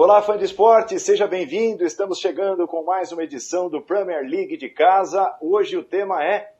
Olá, fã de esporte, seja bem-vindo. Estamos chegando com mais uma edição do Premier League de casa. Hoje o tema é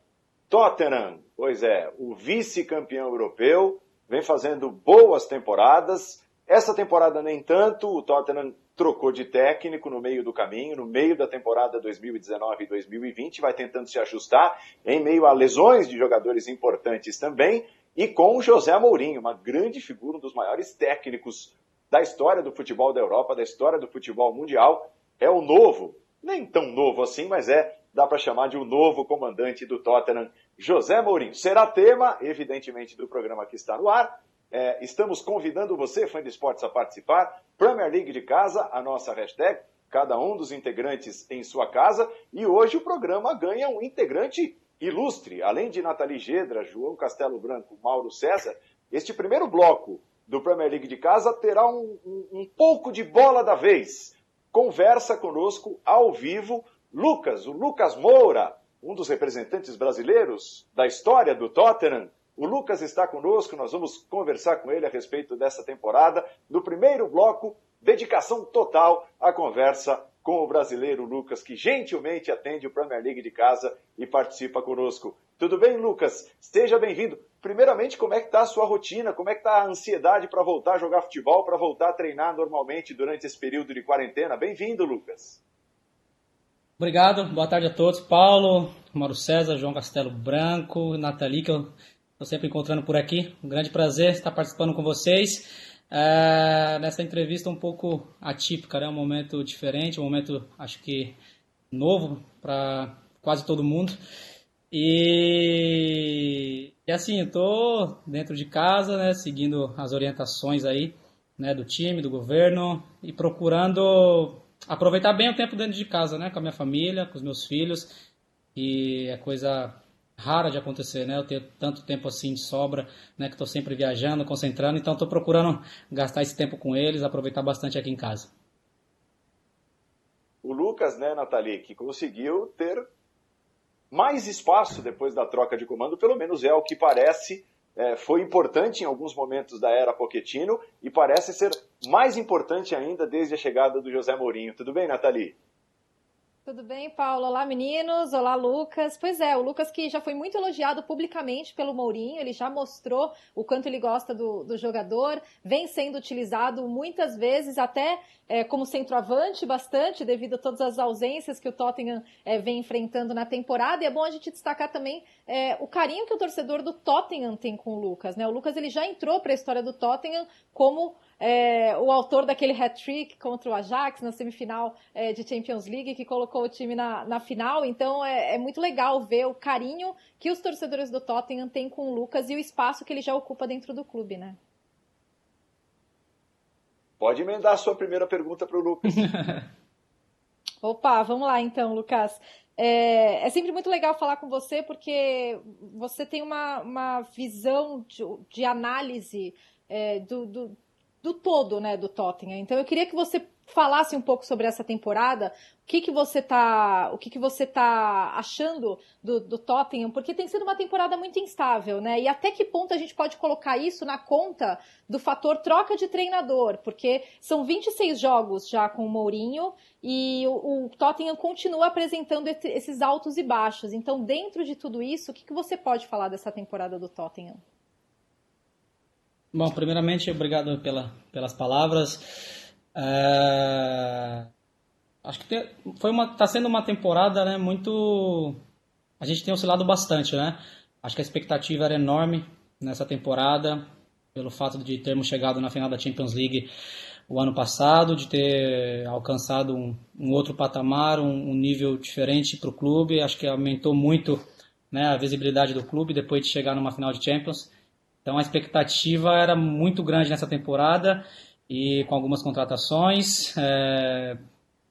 Tottenham. Pois é, o vice-campeão europeu vem fazendo boas temporadas. Essa temporada nem tanto, o Tottenham trocou de técnico no meio do caminho, no meio da temporada 2019 e 2020, vai tentando se ajustar em meio a lesões de jogadores importantes também, e com José Mourinho, uma grande figura, um dos maiores técnicos da história do futebol da Europa, da história do futebol mundial. É o novo, nem tão novo assim, mas é, dá para chamar de o um novo comandante do Tottenham, José Mourinho. Será tema, evidentemente, do programa que está no ar. É, estamos convidando você, fã de esportes, a participar. Premier League de casa, a nossa hashtag, cada um dos integrantes em sua casa. E hoje o programa ganha um integrante ilustre. Além de Nathalie Gedra, João Castelo Branco, Mauro César, este primeiro bloco do Premier League de casa terá um, um, um pouco de bola da vez. Conversa conosco ao vivo Lucas, o Lucas Moura, um dos representantes brasileiros da história do Tottenham. O Lucas está conosco, nós vamos conversar com ele a respeito dessa temporada. No primeiro bloco, dedicação total à conversa com o brasileiro Lucas, que gentilmente atende o Premier League de casa e participa conosco. Tudo bem, Lucas? Seja bem-vindo. Primeiramente, como é que está a sua rotina? Como é que está a ansiedade para voltar a jogar futebol, para voltar a treinar normalmente durante esse período de quarentena? Bem-vindo, Lucas. Obrigado, boa tarde a todos. Paulo, Mauro César, João Castelo Branco, Nathalie, que eu estou sempre encontrando por aqui. Um grande prazer estar participando com vocês. É, nessa entrevista um pouco atípica, né? um momento diferente, um momento acho que novo para quase todo mundo. E, e assim, estou dentro de casa, né, seguindo as orientações aí, né, do time, do governo e procurando aproveitar bem o tempo dentro de casa, né, com a minha família, com os meus filhos. E é coisa rara de acontecer, né? Eu tenho tanto tempo assim de sobra, né? Que estou sempre viajando, concentrando, então estou procurando gastar esse tempo com eles, aproveitar bastante aqui em casa. O Lucas, né, Nathalie, que conseguiu ter mais espaço depois da troca de comando, pelo menos é o que parece. É, foi importante em alguns momentos da era Pochettino e parece ser mais importante ainda desde a chegada do José Mourinho. Tudo bem, Nathalie? Tudo bem, Paulo? Olá, meninos. Olá, Lucas. Pois é, o Lucas que já foi muito elogiado publicamente pelo Mourinho, ele já mostrou o quanto ele gosta do, do jogador, vem sendo utilizado muitas vezes, até é, como centroavante, bastante, devido a todas as ausências que o Tottenham é, vem enfrentando na temporada. E é bom a gente destacar também é, o carinho que o torcedor do Tottenham tem com o Lucas. Né? O Lucas ele já entrou para a história do Tottenham como é, o autor daquele hat-trick contra o Ajax na semifinal é, de Champions League, que colocou o time na, na final. Então é, é, muito legal ver o carinho que os torcedores do Tottenham têm com o Lucas e o espaço que ele já ocupa dentro do clube, né? Pode emendar a sua primeira pergunta para o Lucas. Opa, vamos lá então, Lucas. É, é, sempre muito legal falar com você porque você tem uma, uma visão de, de análise é, do, do, do todo, né, do Tottenham. Então eu queria que você falasse um pouco sobre essa temporada, o que que você tá, o que que você tá achando do, do Tottenham, porque tem sido uma temporada muito instável, né? E até que ponto a gente pode colocar isso na conta do fator troca de treinador, porque são 26 jogos já com o Mourinho e o, o Tottenham continua apresentando esses altos e baixos. Então, dentro de tudo isso, o que que você pode falar dessa temporada do Tottenham? Bom, primeiramente, obrigado pela, pelas palavras. É... Acho que tem, foi uma, tá sendo uma temporada, né, muito. A gente tem oscilado bastante, né? Acho que a expectativa era enorme nessa temporada, pelo fato de termos chegado na final da Champions League o ano passado, de ter alcançado um, um outro patamar, um, um nível diferente para o clube. Acho que aumentou muito né, a visibilidade do clube depois de chegar numa final de Champions. Então a expectativa era muito grande nessa temporada e com algumas contratações. É,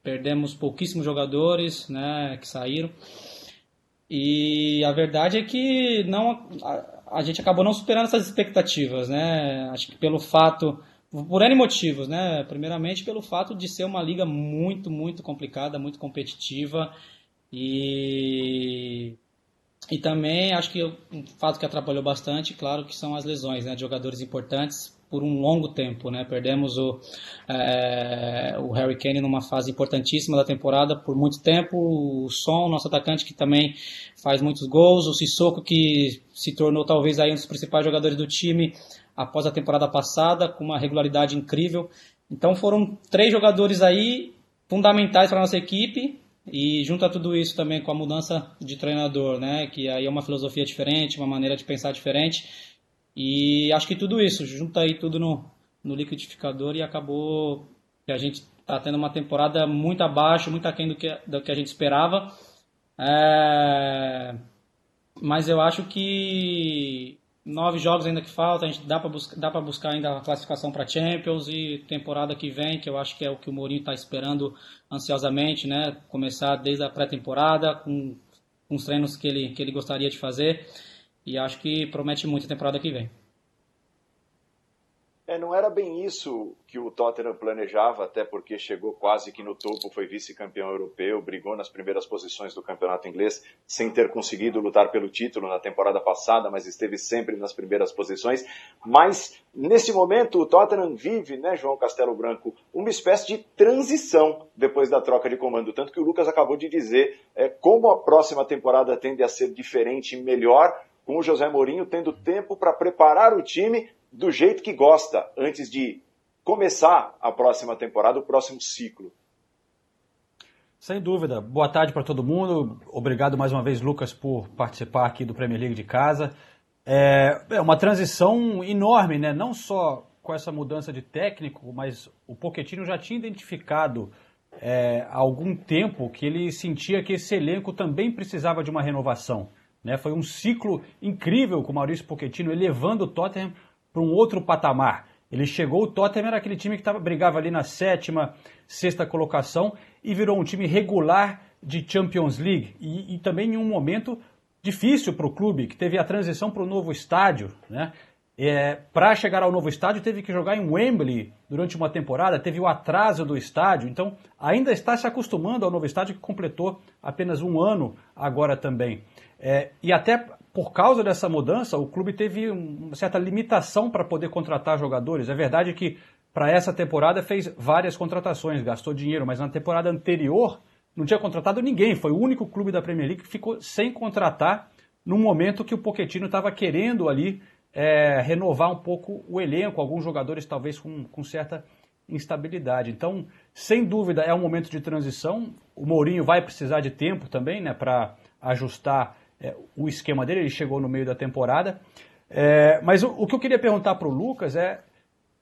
perdemos pouquíssimos jogadores né, que saíram. E a verdade é que não, a, a, gente acabou não superando essas expectativas. Né? Acho que pelo fato, por N motivos, né? primeiramente pelo fato de ser uma liga muito, muito complicada, muito competitiva. E e também acho que um fato que atrapalhou bastante, claro, que são as lesões né, de jogadores importantes, por um longo tempo, né? Perdemos o, é, o Harry Kane numa fase importantíssima da temporada por muito tempo, o Son, nosso atacante que também faz muitos gols, o Sissoko que se tornou talvez aí um dos principais jogadores do time após a temporada passada, com uma regularidade incrível. Então foram três jogadores aí fundamentais para a nossa equipe e junto a tudo isso também com a mudança de treinador, né, que aí é uma filosofia diferente, uma maneira de pensar diferente. E acho que tudo isso, junta aí tudo no, no liquidificador e acabou que a gente está tendo uma temporada muito abaixo, muito aquém do que, do que a gente esperava. É... Mas eu acho que nove jogos ainda que faltam, a gente dá para buscar, dá buscar ainda a classificação para Champions e temporada que vem, que eu acho que é o que o Mourinho está esperando ansiosamente, né? Começar desde a pré-temporada com, com os treinos que ele que ele gostaria de fazer e acho que promete muito a temporada que vem. É, não era bem isso que o Tottenham planejava, até porque chegou quase que no topo, foi vice-campeão europeu, brigou nas primeiras posições do campeonato inglês, sem ter conseguido lutar pelo título na temporada passada, mas esteve sempre nas primeiras posições. Mas, nesse momento, o Tottenham vive, né, João Castelo Branco, uma espécie de transição depois da troca de comando. Tanto que o Lucas acabou de dizer é, como a próxima temporada tende a ser diferente e melhor, com o José Mourinho tendo tempo para preparar o time do jeito que gosta antes de começar a próxima temporada, o próximo ciclo. Sem dúvida. Boa tarde para todo mundo. Obrigado mais uma vez, Lucas, por participar aqui do Premier League de casa. É, é uma transição enorme, né? Não só com essa mudança de técnico, mas o Pochettino já tinha identificado é, há algum tempo que ele sentia que esse elenco também precisava de uma renovação. Né? Foi um ciclo incrível com o Maurício Pochettino elevando o Tottenham para um outro patamar. Ele chegou, o Tottenham era aquele time que tava, brigava ali na sétima, sexta colocação e virou um time regular de Champions League. E, e também em um momento difícil para o clube, que teve a transição para o novo estádio. Né? É, para chegar ao novo estádio, teve que jogar em Wembley durante uma temporada, teve o atraso do estádio, então ainda está se acostumando ao novo estádio que completou apenas um ano agora também. É, e até por causa dessa mudança, o clube teve uma certa limitação para poder contratar jogadores. É verdade que para essa temporada fez várias contratações, gastou dinheiro, mas na temporada anterior não tinha contratado ninguém. Foi o único clube da Premier League que ficou sem contratar no momento que o Pochettino estava querendo ali é, renovar um pouco o elenco, alguns jogadores talvez com, com certa instabilidade. Então, sem dúvida, é um momento de transição. O Mourinho vai precisar de tempo também né, para ajustar é, o esquema dele, ele chegou no meio da temporada. É, mas o, o, que eu queria perguntar para o Lucas é,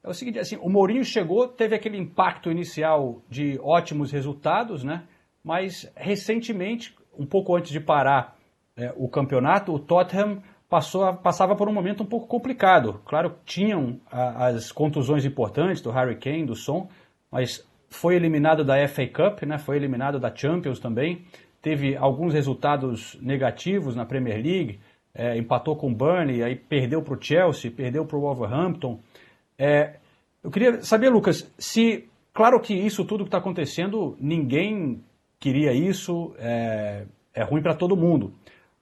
é o seguinte, assim, o Mourinho chegou, teve aquele impacto inicial de ótimos resultados, né? Mas recentemente, um pouco antes de parar é, o campeonato, o Tottenham passou, passava por um momento um pouco complicado. Claro, tinham a, as contusões importantes do Harry Kane, do Son, mas foi eliminado da FA Cup, né? Foi eliminado da Champions também teve alguns resultados negativos na Premier League, é, empatou com o Burnley, aí perdeu para o Chelsea, perdeu para o Wolverhampton. É, eu queria saber, Lucas, se, claro que isso tudo que está acontecendo, ninguém queria isso, é, é ruim para todo mundo,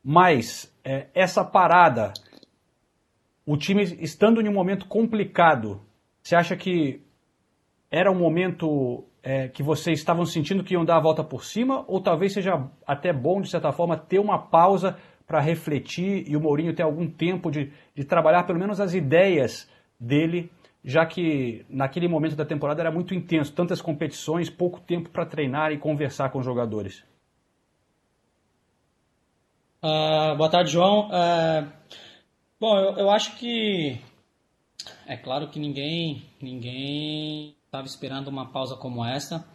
mas é, essa parada, o time estando em um momento complicado, você acha que era um momento é, que vocês estavam sentindo que iam dar a volta por cima, ou talvez seja até bom, de certa forma, ter uma pausa para refletir e o Mourinho ter algum tempo de, de trabalhar pelo menos as ideias dele, já que naquele momento da temporada era muito intenso, tantas competições, pouco tempo para treinar e conversar com os jogadores. Uh, boa tarde, João. Uh, bom, eu, eu acho que é claro que ninguém ninguém estava esperando uma pausa como essa,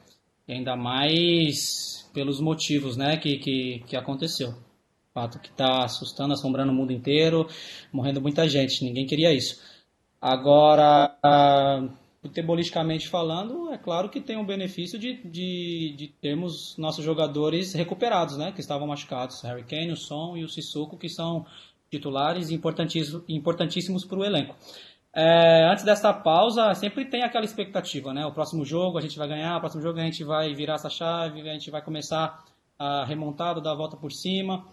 e ainda mais pelos motivos né, que, que, que aconteceu. O fato que está assustando, assombrando o mundo inteiro, morrendo muita gente, ninguém queria isso. Agora, futebolisticamente falando, é claro que tem um benefício de, de, de, termos nossos jogadores recuperados, né, que estavam machucados. Harry Kane, o Son e o Sissoko, que são titulares importantíssimos para o elenco. É, antes dessa pausa, sempre tem aquela expectativa, né? O próximo jogo a gente vai ganhar, o próximo jogo a gente vai virar essa chave, a gente vai começar a remontada, dar a volta por cima.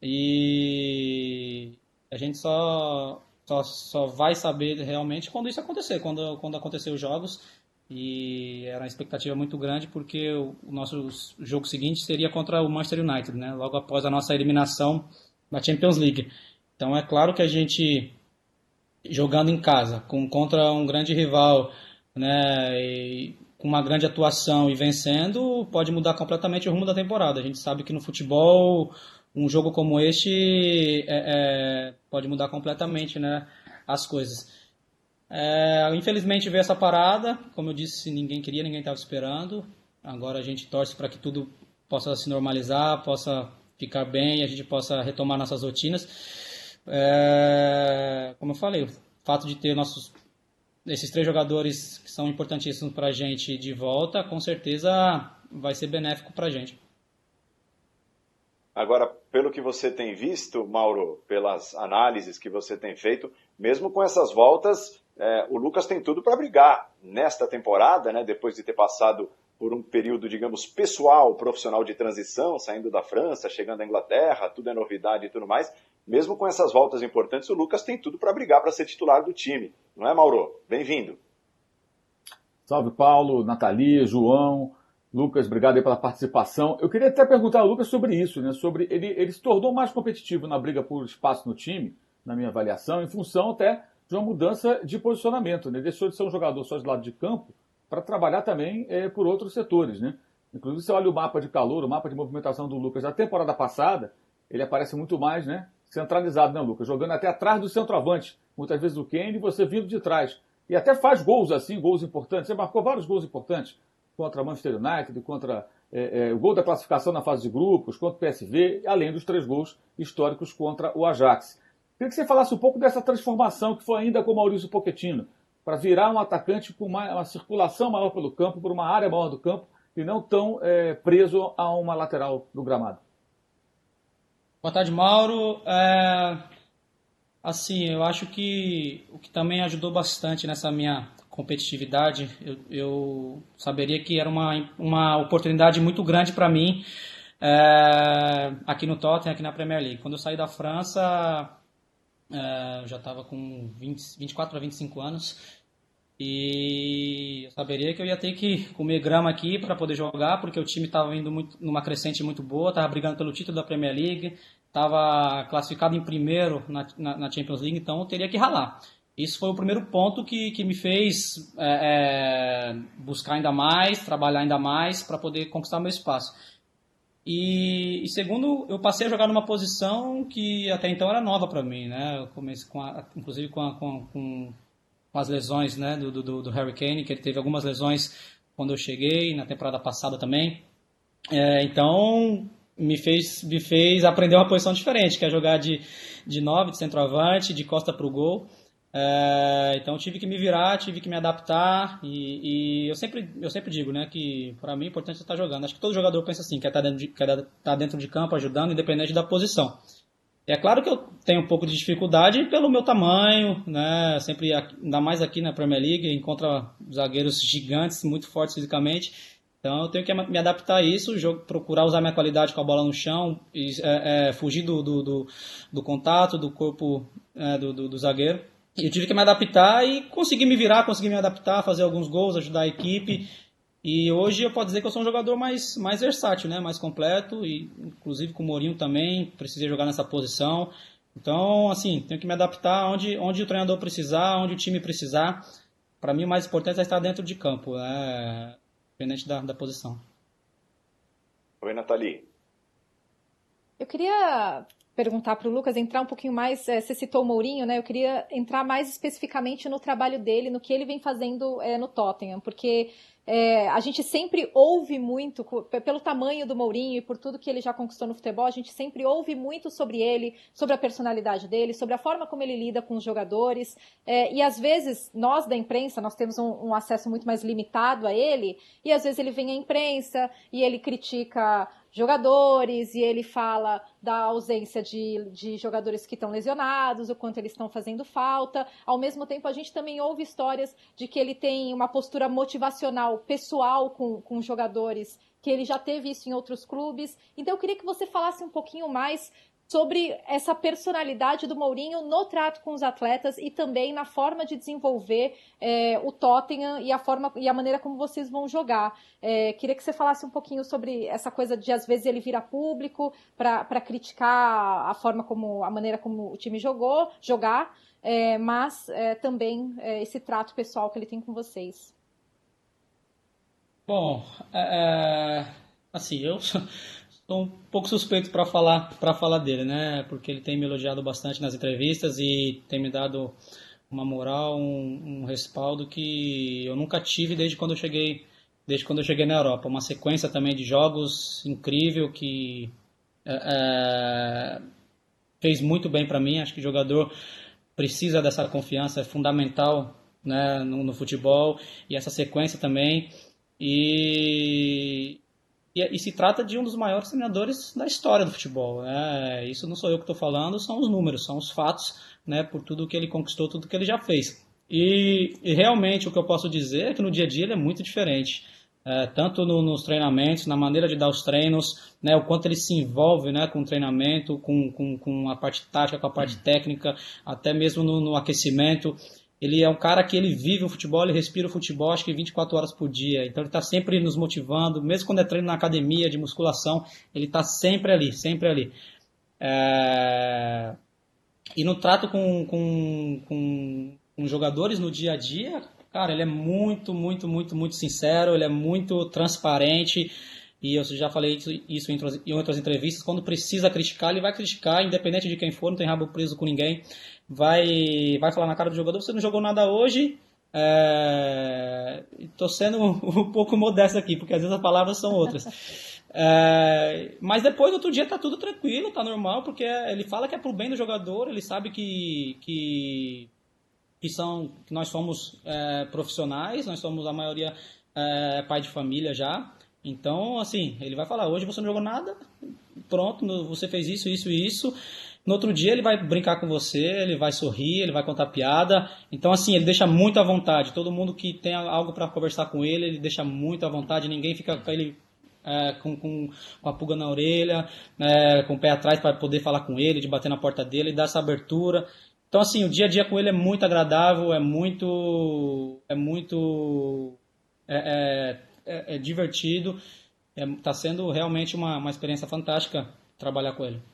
E a gente só só, só vai saber realmente quando isso acontecer, quando, quando acontecer os jogos. E era uma expectativa muito grande porque o, o nosso jogo seguinte seria contra o Manchester United, né? Logo após a nossa eliminação da Champions League. Então é claro que a gente jogando em casa com, contra um grande rival, né? E, com uma grande atuação e vencendo, pode mudar completamente o rumo da temporada. A gente sabe que no futebol um jogo como este é, é, pode mudar completamente né, as coisas. É, infelizmente veio essa parada, como eu disse, ninguém queria, ninguém estava esperando. Agora a gente torce para que tudo possa se normalizar, possa ficar bem, a gente possa retomar nossas rotinas. É, como eu falei, o fato de ter nossos esses três jogadores que são importantíssimos para a gente de volta, com certeza vai ser benéfico para a gente. Agora, pelo que você tem visto, Mauro, pelas análises que você tem feito, mesmo com essas voltas, é, o Lucas tem tudo para brigar nesta temporada, né, depois de ter passado por um período, digamos, pessoal, profissional de transição, saindo da França, chegando à Inglaterra, tudo é novidade e tudo mais. Mesmo com essas voltas importantes, o Lucas tem tudo para brigar para ser titular do time. Não é, Mauro? Bem-vindo. Salve, Paulo, Nathalie, João. Lucas, obrigado aí pela participação. Eu queria até perguntar ao Lucas sobre isso, né? Sobre ele, ele se tornou mais competitivo na briga por espaço no time, na minha avaliação, em função até de uma mudança de posicionamento. Né? Ele deixou de ser um jogador só de lado de campo para trabalhar também é, por outros setores, né? Inclusive, você olha o mapa de calor, o mapa de movimentação do Lucas da temporada passada, ele aparece muito mais, né? Centralizado, né, Lucas? Jogando até atrás do centroavante. Muitas vezes o Kane, você vindo de trás. E até faz gols assim, gols importantes. Você marcou vários gols importantes contra Manchester United, contra é, é, o gol da classificação na fase de grupos, contra o PSV, além dos três gols históricos contra o Ajax. Queria que você falasse um pouco dessa transformação que foi ainda com o Maurício Pochettino, para virar um atacante com uma, uma, circulação maior pelo campo, por uma área maior do campo, e não tão é, preso a uma lateral do gramado. Boa tarde, Mauro. É, assim, eu acho que o que também ajudou bastante nessa minha competitividade, eu, eu saberia que era uma, uma oportunidade muito grande para mim é, aqui no Tottenham, aqui na Premier League. Quando eu saí da França, é, eu já estava com 20, 24 para 25 anos e eu saberia que eu ia ter que comer grama aqui para poder jogar, porque o time estava indo muito, numa crescente muito boa, estava brigando pelo título da Premier League, estava classificado em primeiro na, na, na Champions League, então eu teria que ralar. Isso foi o primeiro ponto que, que me fez é, é, buscar ainda mais, trabalhar ainda mais para poder conquistar meu espaço. E, e, segundo, eu passei a jogar numa posição que até então era nova para mim, né? Eu comecei com a, inclusive com, a, com, com, as lesões né? do, do, do Harry Kane, que ele teve algumas lesões quando eu cheguei, na temporada passada também. É, então, me fez, me fez aprender uma posição diferente, que é jogar de, de nove, de centroavante, de costa para o gol. É, então tive que me virar, tive que me adaptar e, e, eu sempre eu sempre digo, né, que para mim é importante estar jogando. Acho que todo jogador pensa assim, quer estar dentro de, quer estar tá dentro de campo ajudando, independente da posição. É claro que eu tenho um pouco de dificuldade pelo meu tamanho, né? Sempre ainda mais aqui na Premier League encontra zagueiros gigantes, muito fortes fisicamente. Então eu tenho que me adaptar a isso, procurar usar minha qualidade com a bola no chão, e, é, é, fugir do, do, do, do, contato do corpo é, do, do, do zagueiro eu tive que me adaptar e consegui me virar, consegui me adaptar, fazer alguns gols, ajudar a equipe. E hoje eu posso dizer que eu sou um jogador mais, mais versátil, né? mais completo, e inclusive com o Mourinho também, precisei jogar nessa posição. Então, assim, tenho que me adaptar onde, onde o treinador precisar, onde o time precisar. Para mim, o mais importante é estar dentro de campo, né? independente da, da posição. Oi, Nathalie. Eu queria perguntar para o Lucas entrar um pouquinho mais. É, você citou o Mourinho, né? Eu queria entrar mais especificamente no trabalho dele, no que ele vem fazendo é, no Tottenham, porque é, a gente sempre ouve muito, pelo tamanho do Mourinho e por tudo que ele já conquistou no futebol, a gente sempre ouve muito sobre ele, sobre a personalidade dele, sobre a forma como ele lida com os jogadores. É, e às vezes, nós da imprensa, nós temos um, um, acesso muito mais limitado a ele, e às vezes ele vem à imprensa e ele critica jogadores e ele fala da ausência de, de jogadores que estão lesionados, o quanto eles estão fazendo falta. Ao mesmo tempo, a gente também ouve histórias de que ele tem uma postura motivacional pessoal com, com jogadores, que ele já teve isso em outros clubes. Então, eu queria que você falasse um pouquinho mais sobre essa personalidade do Mourinho no trato com os atletas e também na forma de desenvolver é, o Tottenham e a forma e a maneira como vocês vão jogar. É, queria que você falasse um pouquinho sobre essa coisa de às vezes ele vir a público para criticar a forma como a maneira como o time jogou, jogar, é, mas é, também é, esse trato pessoal que ele tem com vocês. Bom, é, assim eu sou um pouco suspeito para falar para falar dele, né? Porque ele tem me elogiado bastante nas entrevistas e tem me dado uma moral, um, um respaldo que eu nunca tive desde quando eu cheguei desde quando eu cheguei na Europa. Uma sequência também de jogos incrível que é, é, fez muito bem para mim. Acho que o jogador precisa dessa confiança, é fundamental né, no, no futebol e essa sequência também. E, e, e, se trata de um dos maiores treinadores da história do futebol. Né? Isso não sou eu que estou falando, são os números, são os fatos, né, por tudo que ele conquistou, tudo que ele já fez. E, e realmente o que eu posso dizer é que no dia a dia ele é muito diferente. É, tanto no, nos treinamentos, na maneira de dar os treinos, né, o quanto ele se envolve né, com o treinamento, com, com, com a parte tática, com a parte técnica, até mesmo no, no aquecimento. Ele é um cara que ele vive o futebol, ele respira o futebol, acho que 24 horas por dia. Então ele está sempre nos motivando, mesmo quando é treino na academia de musculação, ele está sempre ali, sempre ali. É... E no trato com, com, com, com jogadores no dia a dia, cara, ele é muito, muito, muito, muito sincero, ele é muito transparente. E eu já falei isso em outras entrevistas. Quando precisa criticar, ele vai criticar, independente de quem for, não tem rabo preso com ninguém vai, vai falar na cara do jogador, você não jogou nada hoje, Estou é, sendo um, pouco modesto aqui, porque às vezes as palavras são outras. É, mas depois, outro dia, tá tudo tranquilo, tá normal, porque ele fala que é pro bem do jogador, ele sabe que, que, que, são, que nós somos é, profissionais, nós somos a maioria é, pai de família já. Então, assim, ele vai falar: hoje você não jogou nada, pronto, você fez isso, isso e isso. No outro dia ele vai brincar com você, ele vai sorrir, ele vai contar piada. Então, assim, ele deixa muito à vontade. Todo mundo que tem algo para conversar com ele, ele deixa muito à vontade. Ninguém fica com ele é, com, com, com, a pulga na orelha, é, com o pé atrás para poder falar com ele, de bater na porta dele e dar essa abertura. Então, assim, o dia a dia com ele é muito agradável, é muito. é muito. é, é, é, é divertido. Está é, sendo realmente uma, uma experiência fantástica trabalhar com ele.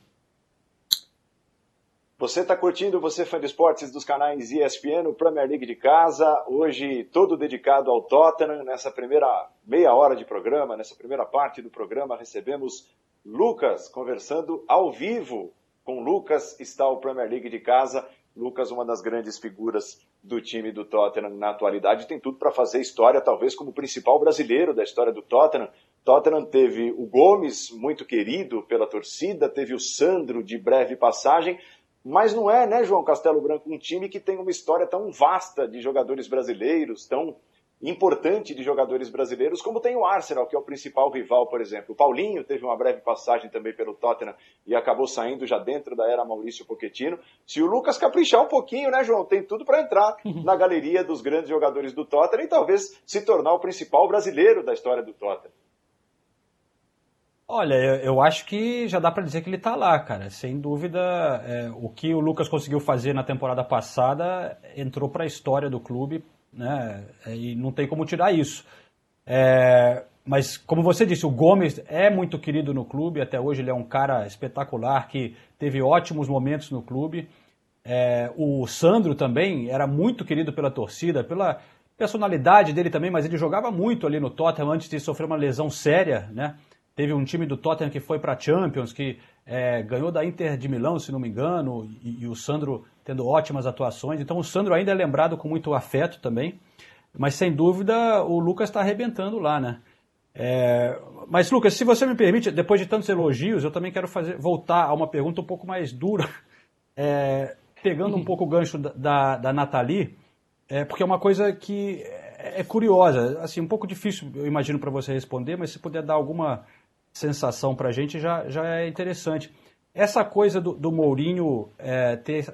Você está curtindo, você fã de esportes dos canais ESPN, o Premier League de casa, hoje todo dedicado ao Tottenham. Nessa primeira meia hora de programa, nessa primeira parte do programa, recebemos Lucas conversando ao vivo. Com Lucas está o Premier League de casa. Lucas, uma das grandes figuras do time do Tottenham na atualidade, tem tudo para fazer história, talvez como principal brasileiro da história do Tottenham. Tottenham teve o Gomes, muito querido pela torcida, teve o Sandro de breve passagem, mas não é, né, João Castelo Branco, um time que tem uma história tão vasta de jogadores brasileiros, tão importante de jogadores brasileiros, como tem o Arsenal, que é o principal rival, por exemplo. O Paulinho teve uma breve passagem também pelo Tottenham e acabou saindo já dentro da era Maurício Pochettino. Se o Lucas caprichar um pouquinho, né, João, tem tudo para entrar uhum. na galeria dos grandes jogadores do Tottenham e talvez se tornar o principal brasileiro da história do Tottenham. Olha, eu acho que já dá para dizer que ele está lá, cara. Sem dúvida, é, o que o Lucas conseguiu fazer na temporada passada entrou para a história do clube, né? É, e não tem como tirar isso. É, mas, como você disse, o Gomes é muito querido no clube. Até hoje ele é um cara espetacular que teve ótimos momentos no clube. É, o Sandro também era muito querido pela torcida, pela personalidade dele também, mas ele jogava muito ali no Tottenham antes de sofrer uma lesão séria, né? Teve um time do Tottenham que foi para a Champions, que é, ganhou da Inter de Milão, se não me engano, e, e, o Sandro tendo ótimas atuações. Então o Sandro ainda é lembrado com muito afeto também. Mas sem dúvida o Lucas está arrebentando lá, né? É, mas Lucas, se você me permite, depois de tantos elogios, eu também quero fazer, voltar a uma pergunta um pouco mais dura, é, pegando um pouco o gancho da, da, da Nathalie, é, porque é uma coisa que é, é curiosa, assim, um pouco difícil, eu imagino, para você responder, mas se puder dar alguma sensação para a gente já, já é interessante. Essa coisa do, do Mourinho é, ter,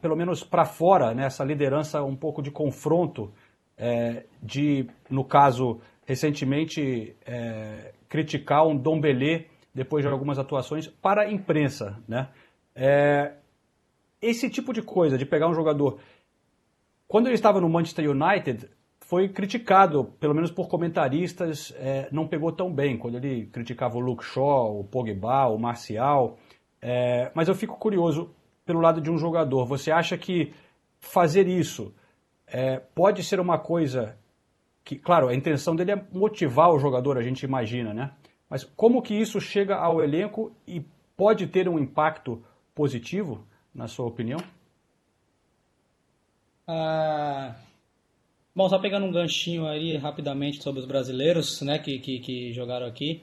pelo menos para fora, né, essa liderança um pouco de confronto, é, de, no caso, recentemente, é, criticar um Dombelé depois de algumas atuações para a imprensa, né? É, esse tipo de coisa, de pegar um jogador. Quando ele estava no Manchester United, foi criticado, pelo menos por comentaristas, é, não pegou tão bem. Quando ele criticava o Luke Shaw, o Pogba, o Marcial. É, mas eu fico curioso pelo lado de um jogador. Você acha que fazer isso é, pode ser uma coisa que, claro, a intenção dele é motivar o jogador, a gente imagina, né? Mas como que isso chega ao elenco e pode ter um impacto positivo, na sua opinião? Ah, bom, só pegando um ganchinho aí rapidamente sobre os brasileiros, né, que, que, que jogaram aqui.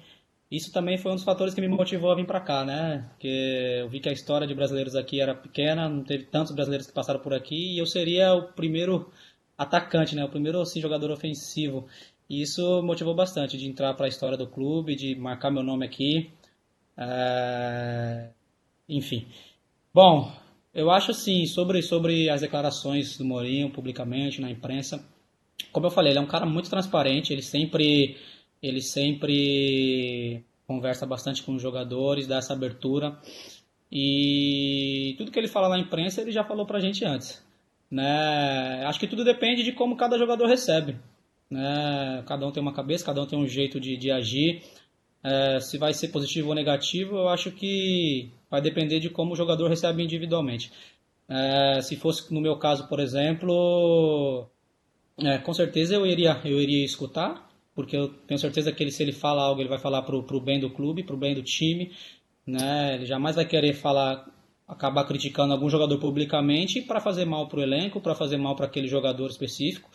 Isso também foi um dos fatores que me motivou a vir para cá, né? Porque eu vi que a história de brasileiros aqui era pequena, não teve tantos brasileiros que passaram por aqui e eu seria o primeiro atacante, né? O primeiro assim, jogador ofensivo. E isso motivou bastante de entrar para a história do clube, de marcar meu nome aqui. É... Enfim. Bom, eu acho assim, sobre, sobre as declarações do Mourinho publicamente na imprensa, como eu falei, ele é um cara muito transparente, ele sempre, ele sempre conversa bastante com os jogadores, dá essa abertura. E tudo que ele fala na imprensa, ele já falou pra gente antes. Né? Acho que tudo depende de como cada jogador recebe. Né? Cada um tem uma cabeça, cada um tem um jeito de, de agir. É, se vai ser positivo ou negativo, eu acho que vai depender de como o jogador recebe individualmente. É, se fosse no meu caso, por exemplo, é, com certeza eu iria, eu iria escutar, porque eu tenho certeza que ele, se ele fala algo, ele vai falar para o bem do clube, para o bem do time. Né? Ele jamais vai querer falar, acabar criticando algum jogador publicamente para fazer mal para o elenco, para fazer mal para aquele jogador específico.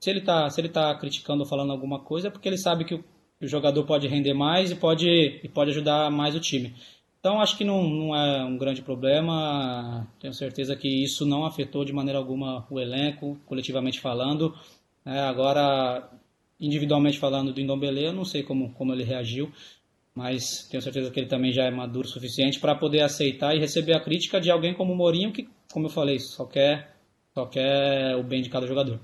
Se ele está se ele tá criticando ou falando alguma coisa, é porque ele sabe que o, que o jogador pode render mais e pode, e pode ajudar mais o time. Então acho que não, não é um grande problema. Tenho certeza que isso não afetou de maneira alguma o elenco, coletivamente falando. É, agora, individualmente falando do Indombele, eu não sei como, como ele reagiu, mas tenho certeza que ele também já é maduro o suficiente para poder aceitar e receber a crítica de alguém como o Mourinho, que, como eu falei, só quer, só quer o bem de cada jogador.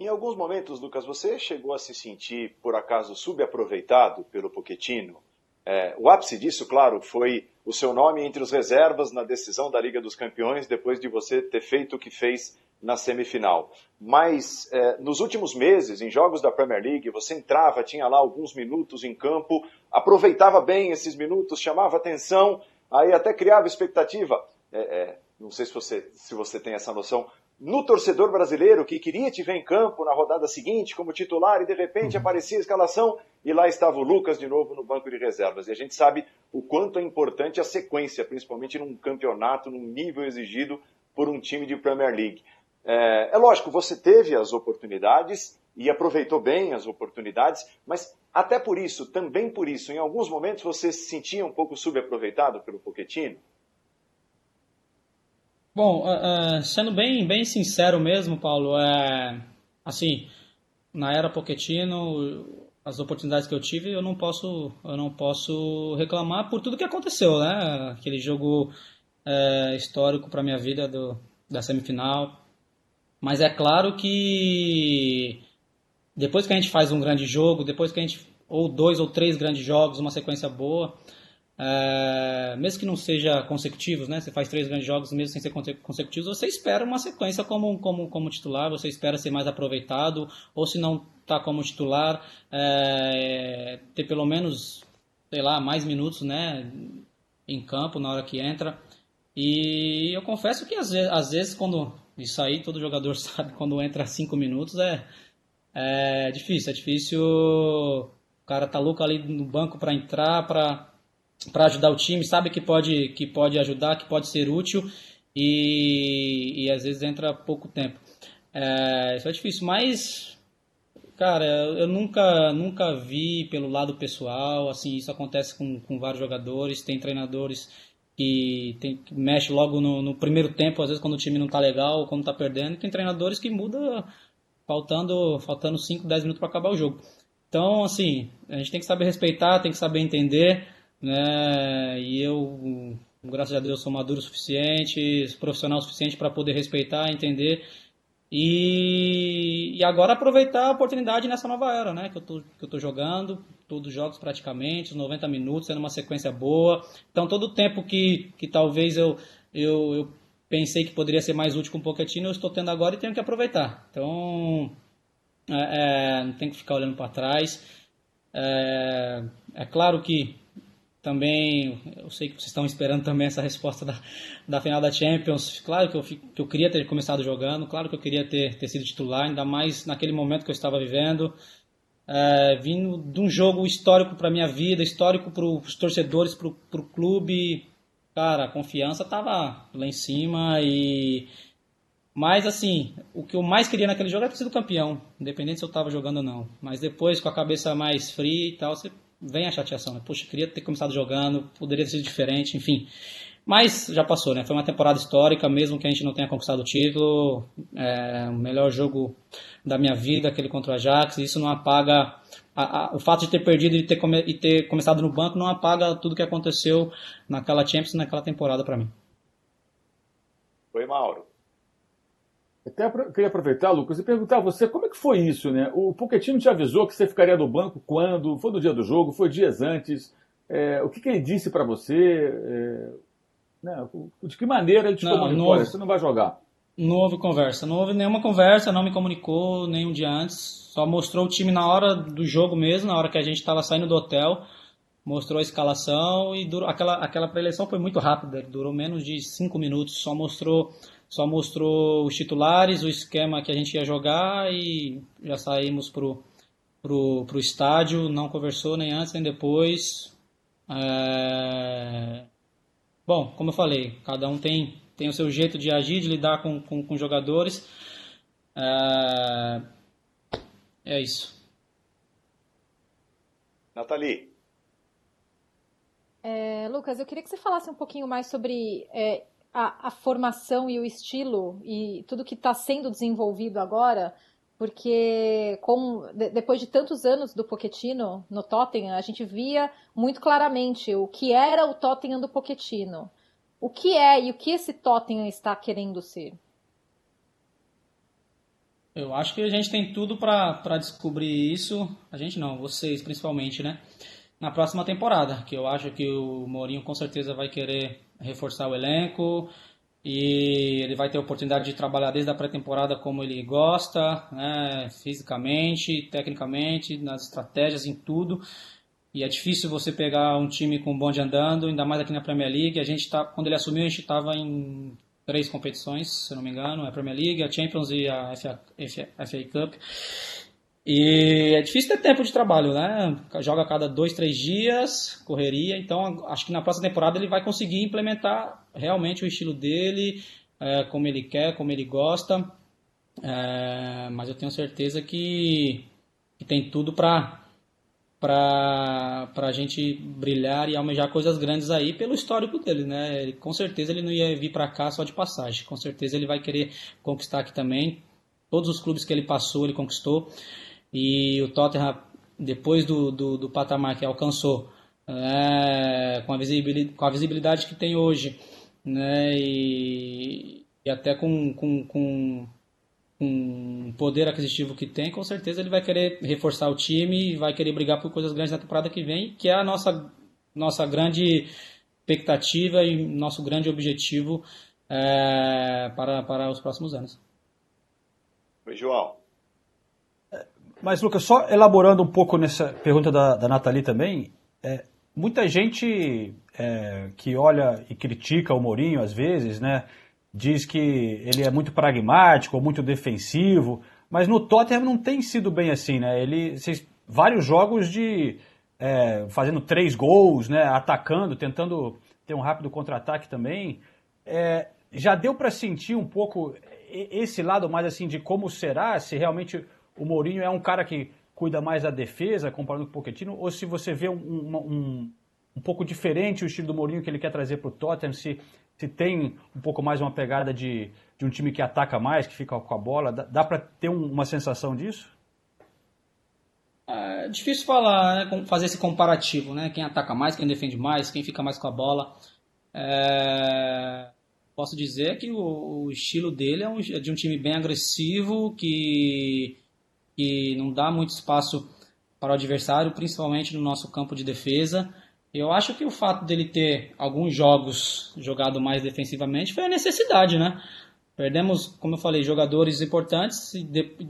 Em alguns momentos, Lucas, você chegou a se sentir, por acaso, subaproveitado pelo Pochettino? É, o ápice disso, claro, foi o seu nome entre os reservas na decisão da Liga dos Campeões, depois de você ter feito o que fez na semifinal. Mas é, nos últimos meses, em jogos da Premier League, você entrava, tinha lá alguns minutos em campo, aproveitava bem esses minutos, chamava atenção, aí até criava expectativa. É, é não sei se você, se você tem essa noção, no torcedor brasileiro que queria te ver em campo na rodada seguinte como titular e de repente uhum. aparecia a escalação e lá estava o Lucas de novo no banco de reservas. E a gente sabe o quanto é importante a sequência, principalmente num campeonato, num nível exigido por um time de Premier League. É, é lógico, você teve as oportunidades e aproveitou bem as oportunidades, mas até por isso, também por isso, em alguns momentos você se sentia um pouco subaproveitado pelo Pochettino? Bom, uh, sendo bem, bem sincero mesmo, Paulo, é, assim, na era Pochettino, as oportunidades que eu tive, eu não posso, eu não posso reclamar por tudo que aconteceu, né? Aquele jogo é, histórico para minha vida do, da semifinal. Mas é claro que depois que a gente faz um grande jogo, depois que a gente ou dois ou três grandes jogos, uma sequência boa, é, mesmo que não seja consecutivos, né? Você faz três grandes jogos, mesmo sem ser consecutivos, você espera uma sequência como, como, como titular, você espera ser mais aproveitado, ou se não está como titular, é, ter pelo menos, sei lá, mais minutos, né? Em campo na hora que entra. E eu confesso que às vezes, às vezes quando isso aí todo jogador sabe quando entra cinco minutos é, é difícil, é difícil. O cara tá louco ali no banco para entrar, para para ajudar o time, sabe que pode, que pode ajudar, que pode ser útil e, e às vezes entra pouco tempo. É, isso é difícil, mas cara, eu nunca, nunca vi pelo lado pessoal, assim, isso acontece com, com vários jogadores, tem treinadores que, tem, que mexe logo no, no, primeiro tempo, às vezes quando o time não tá legal, quando tá perdendo, tem treinadores que muda faltando, faltando 5, 10 minutos para acabar o jogo. Então, assim, a gente tem que saber respeitar, tem que saber entender, né? E eu, graças a Deus, sou maduro o suficiente, profissional o suficiente para poder respeitar, entender e, e agora aproveitar a oportunidade nessa nova era, né? Que eu tô, que eu tô jogando, todos os jogos praticamente, os 90 minutos, sendo uma sequência boa. Então todo o tempo que, que talvez eu, eu, eu pensei que poderia ser mais útil com o Pochettino, eu estou tendo agora e tenho que aproveitar. Então é, é, não tem que ficar olhando para trás. É, é claro que também, eu sei que vocês estão esperando também essa resposta da, da final da Champions. Claro que eu, que eu queria ter começado jogando, claro que eu queria ter, ter sido titular, ainda mais naquele momento que eu estava vivendo. É, vindo de um jogo histórico para minha vida, histórico para os torcedores, para o clube. Cara, a confiança estava lá em cima e. Mas assim, o que eu mais queria naquele jogo era ter sido campeão, independente se eu estava jogando ou não. Mas depois, com a cabeça mais fria e tal, você vem a chateação, né? Poxa, queria ter começado jogando, poderia ter sido diferente, enfim. Mas já passou, né? Foi uma temporada histórica, mesmo que a gente não tenha conquistado o título. É, o melhor jogo da minha vida, aquele contra o Ajax. Isso não apaga. A, a, o fato de ter perdido e ter, come, e ter começado no banco não apaga tudo que aconteceu naquela Champions, naquela temporada para mim. Oi, Mauro. Até queria aproveitar, Lucas, e perguntar a você como é que foi isso, né? O Pochettino te avisou que você ficaria no banco quando? Foi no dia do jogo? Foi dias antes? É, o que, que, ele disse para você? É, né? De que maneira ele te não, comunicou? Não houve, você não vai jogar? Não houve conversa. Não houve nenhuma conversa, não me comunicou nem um dia antes. Só mostrou o time na hora do jogo mesmo, na hora que a gente estava saindo do hotel. Mostrou a escalação e durou, aquela, aquela pré-eleição foi muito rápida, durou menos de cinco minutos. Só mostrou só mostrou os titulares, o esquema que a gente ia jogar e já saímos pro, pro, pro estádio, não conversou nem antes nem depois. É... Bom, como eu falei, cada um tem, tem o seu jeito de agir, de lidar com, com, com jogadores. É... é isso. Nathalie. É, Lucas, eu queria que você falasse um pouquinho mais sobre é, a, a formação e o estilo e tudo que está sendo desenvolvido agora, porque com, de, depois de tantos anos do Pochettino no Tottenham, a gente via muito claramente o que era o Tottenham do Pochettino. O que é e o que esse Tottenham está querendo ser? Eu acho que a gente tem tudo para descobrir isso. A gente não, vocês principalmente, né? Na próxima temporada, que eu acho que o Mourinho com certeza vai querer reforçar o elenco e ele vai ter a oportunidade de trabalhar desde a pré-temporada como ele gosta, né, fisicamente, tecnicamente, nas estratégias, em tudo. E é difícil você pegar um time com bonde andando, ainda mais aqui na Premier League. A gente tá, quando ele assumiu, a gente estava em três competições, se não me engano, a Premier League, a Champions e a FA, FA Cup. E é difícil ter tempo de trabalho, né? Joga a cada dois, três dias, correria. Então, acho que na próxima temporada ele vai conseguir implementar realmente o estilo dele, é, como ele quer, como ele gosta. É, mas eu tenho certeza que, que tem tudo para para a gente brilhar e almejar coisas grandes aí pelo histórico dele, né? Ele, com certeza ele não ia vir para cá só de passagem. Com certeza ele vai querer conquistar aqui também. Todos os clubes que ele passou, ele conquistou. E o Tottenham, depois do, do, do patamar que alcançou, é, com, a visibilidade, com a visibilidade que tem hoje, né, e, e até com, com, com, com o poder aquisitivo que tem, com certeza ele vai querer reforçar o time e vai querer brigar por coisas grandes na temporada que vem, que é a nossa, nossa grande expectativa e nosso grande objetivo é, para, para os próximos anos. Oi, João. Mas, Lucas, só elaborando um pouco nessa pergunta da, da Nathalie também, é, muita gente é, que olha e critica o Mourinho às vezes, né, diz que ele é muito pragmático muito defensivo, mas no Tottenham não tem sido bem assim, né? Ele vários jogos de é, fazendo três gols, né, atacando, tentando ter um rápido contra-ataque também. É, já deu para sentir um pouco esse lado mais assim de como será se realmente o Mourinho é um cara que cuida mais da defesa, comparando com o Pochettino, ou se você vê um, um, um pouco diferente o estilo do Mourinho que ele quer trazer para o Tottenham, se, se tem um pouco mais uma pegada de, de um time que ataca mais, que fica com a bola, dá, dá para ter um, uma sensação disso? É difícil falar, né, fazer esse comparativo, né? Quem ataca mais, quem defende mais, quem fica mais com a bola. É... Posso dizer que o, o estilo dele é, um, é de um time bem agressivo, que que não dá muito espaço para o adversário, principalmente no nosso campo de defesa. Eu acho que o fato dele ter alguns jogos jogado mais defensivamente foi a necessidade, né? Perdemos, como eu falei, jogadores importantes,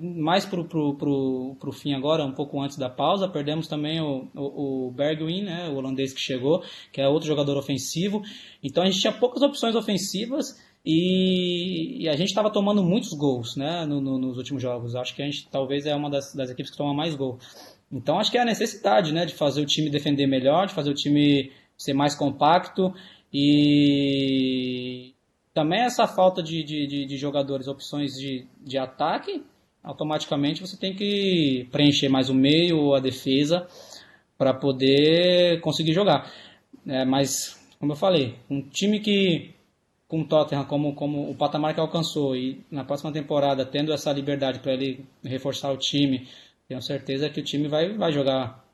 mais para o fim agora, um pouco antes da pausa. Perdemos também o, o, o né, o holandês que chegou, que é outro jogador ofensivo. Então a gente tinha poucas opções ofensivas e, e a gente estava tomando muitos gols né, no, no, nos últimos jogos. Acho que a gente talvez é uma das, das equipes que toma mais gols. Então acho que é a necessidade né, de fazer o time defender melhor, de fazer o time ser mais compacto e também essa falta de, de, de, jogadores, opções de, de ataque, automaticamente você tem que preencher mais o meio ou a defesa para poder conseguir jogar. É, mas, como eu falei, um time que com o Tottenham como, como o patamar que alcançou e na próxima temporada tendo essa liberdade para ele reforçar o time, tenho certeza que o time vai, vai jogar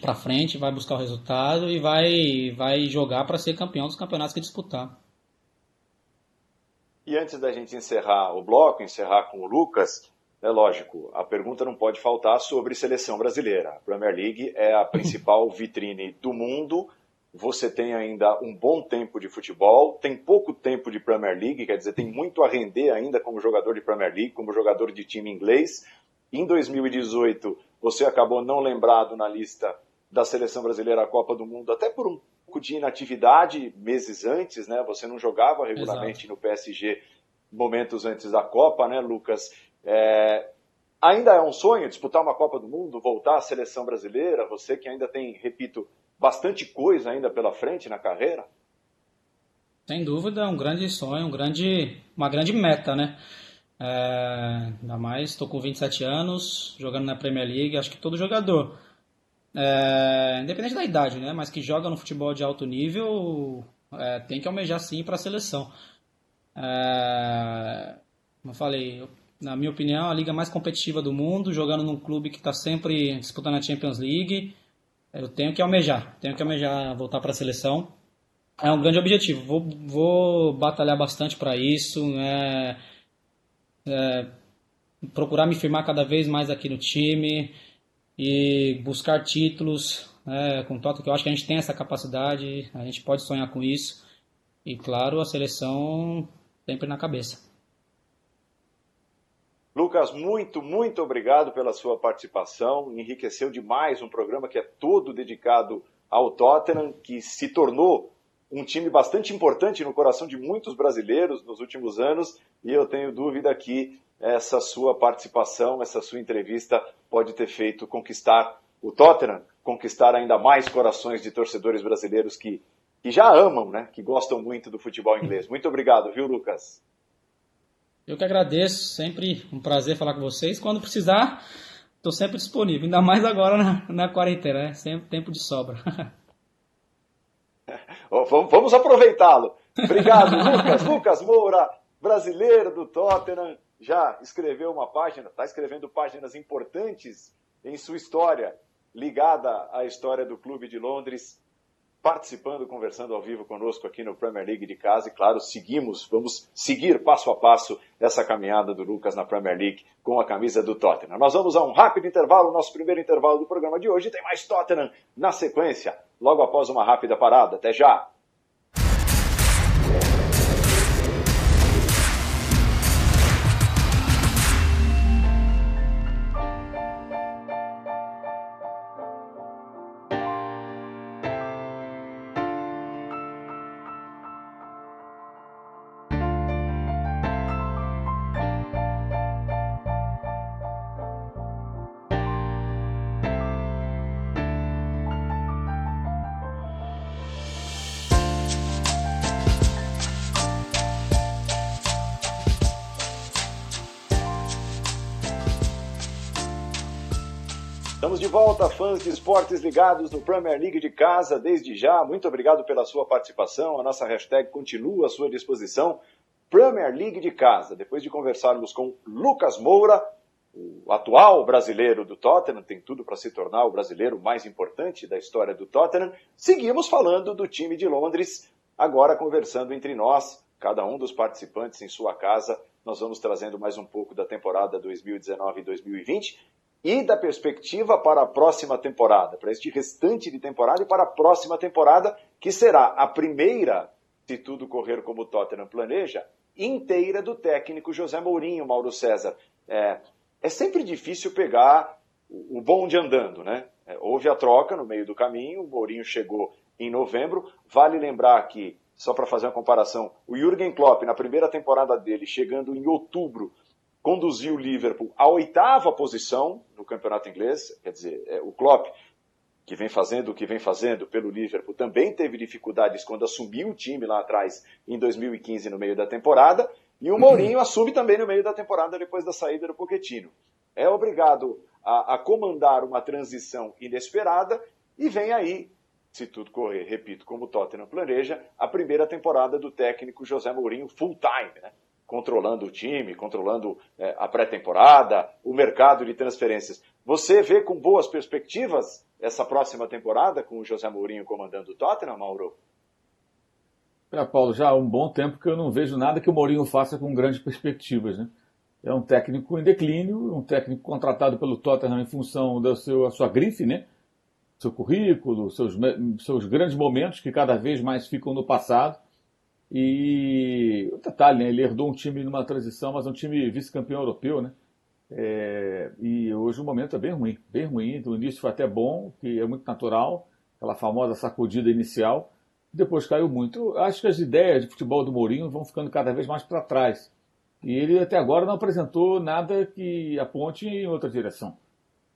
para frente, vai buscar o resultado e vai, vai jogar para ser campeão dos campeonatos que disputar. E antes da gente encerrar o bloco, encerrar com o Lucas, é lógico, a pergunta não pode faltar sobre seleção brasileira. A Premier League é a principal vitrine do mundo. Você tem ainda um bom tempo de futebol, tem pouco tempo de Premier League, quer dizer, tem muito a render ainda como jogador de Premier League, como jogador de time inglês. Em 2018, você acabou não lembrado na lista da seleção brasileira à Copa do Mundo, até por um pouco de inatividade meses antes, né? Você não jogava regularmente Exato. no PSG momentos antes da Copa, né, Lucas? É, ainda é um sonho disputar uma Copa do Mundo, voltar à seleção brasileira? Você que ainda tem, repito, bastante coisa ainda pela frente na carreira? Sem dúvida, um grande sonho, um grande, uma grande meta, né? É, ainda mais, estou com 27 anos, jogando na Premier League, acho que todo jogador é, independente da idade, né? Mas que joga no futebol de alto nível, é, tem que almejar sim para a seleção. É, como eu falei, na minha opinião, a liga mais competitiva do mundo, jogando num clube que está sempre disputando a Champions League. Eu tenho que almejar, tenho que almejar voltar para a seleção. É um grande objetivo. Vou, vou batalhar bastante para isso. Né? É, procurar me firmar cada vez mais aqui no time e buscar títulos né, com Toto, que eu acho que a gente tem essa capacidade, a gente pode sonhar com isso. E claro, a seleção sempre na cabeça. Lucas, muito, muito obrigado pela sua participação. Enriqueceu demais um programa que é todo dedicado ao Tottenham, que se tornou um time bastante importante no coração de muitos brasileiros nos últimos anos. E eu tenho dúvida que essa sua participação, essa sua entrevista pode ter feito conquistar o Tottenham, conquistar ainda mais corações de torcedores brasileiros que, que já amam, né? que gostam muito do futebol inglês. Muito obrigado, viu, Lucas? Eu que agradeço, sempre um prazer falar com vocês. Quando precisar, estou sempre disponível, ainda mais agora na, na quarentena, né? sempre tempo de sobra. vamos, aproveitá-lo. Obrigado, Lucas. Lucas Moura, brasileiro do Tottenham já escreveu uma página, está escrevendo páginas importantes em sua história, ligada à história do Clube de Londres, participando, conversando ao vivo conosco aqui no Premier League de casa. E claro, seguimos, vamos seguir passo a passo essa caminhada do Lucas na Premier League com a camisa do Tottenham. Nós vamos a um rápido intervalo, nosso primeiro intervalo do programa de hoje. Tem mais Tottenham na sequência, logo após uma rápida parada. Até já! Estamos de volta, fãs de esportes ligados no Premier League de casa, desde já. Muito obrigado pela sua participação. A nossa hashtag continua à sua disposição. Premier League de casa. Depois de conversarmos com Lucas Moura, o atual brasileiro do Tottenham, tem tudo para se tornar o brasileiro mais importante da história do Tottenham, seguimos falando do time de Londres, agora conversando entre nós, cada um dos participantes em sua casa. Nós vamos trazendo mais um pouco da temporada 2019 e 2020 e da perspectiva para a próxima temporada, para este restante de temporada e para a próxima temporada, que será a primeira, se tudo correr como o Tottenham planeja, inteira do técnico José Mourinho, Mauro César. É, é sempre difícil pegar o bonde andando, né? É, houve a troca no meio do caminho, o Mourinho chegou em novembro. Vale lembrar que, só para fazer uma comparação, o Jürgen Klopp, na primeira temporada dele, chegando em outubro, conduziu o Liverpool à oitava posição no campeonato inglês. Quer dizer, é, o Klopp, que vem fazendo o que vem fazendo pelo Liverpool, também teve dificuldades quando assumiu o time lá atrás, em 2015, no meio da temporada. E o Mourinho assume também no meio da temporada, depois da saída do Pochettino. É obrigado a, a comandar uma transição inesperada e vem aí se tudo correr, repito, como o Tottenham planeja, a primeira temporada do técnico José Mourinho full time, né? Controlando o time, controlando é, a pré-temporada, o mercado de transferências. Você vê com boas perspectivas essa próxima temporada com o José Mourinho comandando o Tottenham, Mauro? É, Paulo, já há um bom tempo que eu não vejo nada que o Mourinho faça com grandes perspectivas. Né? É um técnico em declínio, um técnico contratado pelo Tottenham em função da sua grife, né? seu currículo, seus, seus grandes momentos que cada vez mais ficam no passado e o detalhe, né, ele herdou um time numa transição, mas um time vice-campeão europeu, né? É, e hoje o momento é bem ruim, bem ruim. O início foi até bom, que é muito natural, aquela famosa sacudida inicial. Depois caiu muito. Acho que as ideias de futebol do Mourinho vão ficando cada vez mais para trás. E ele até agora não apresentou nada que aponte em outra direção.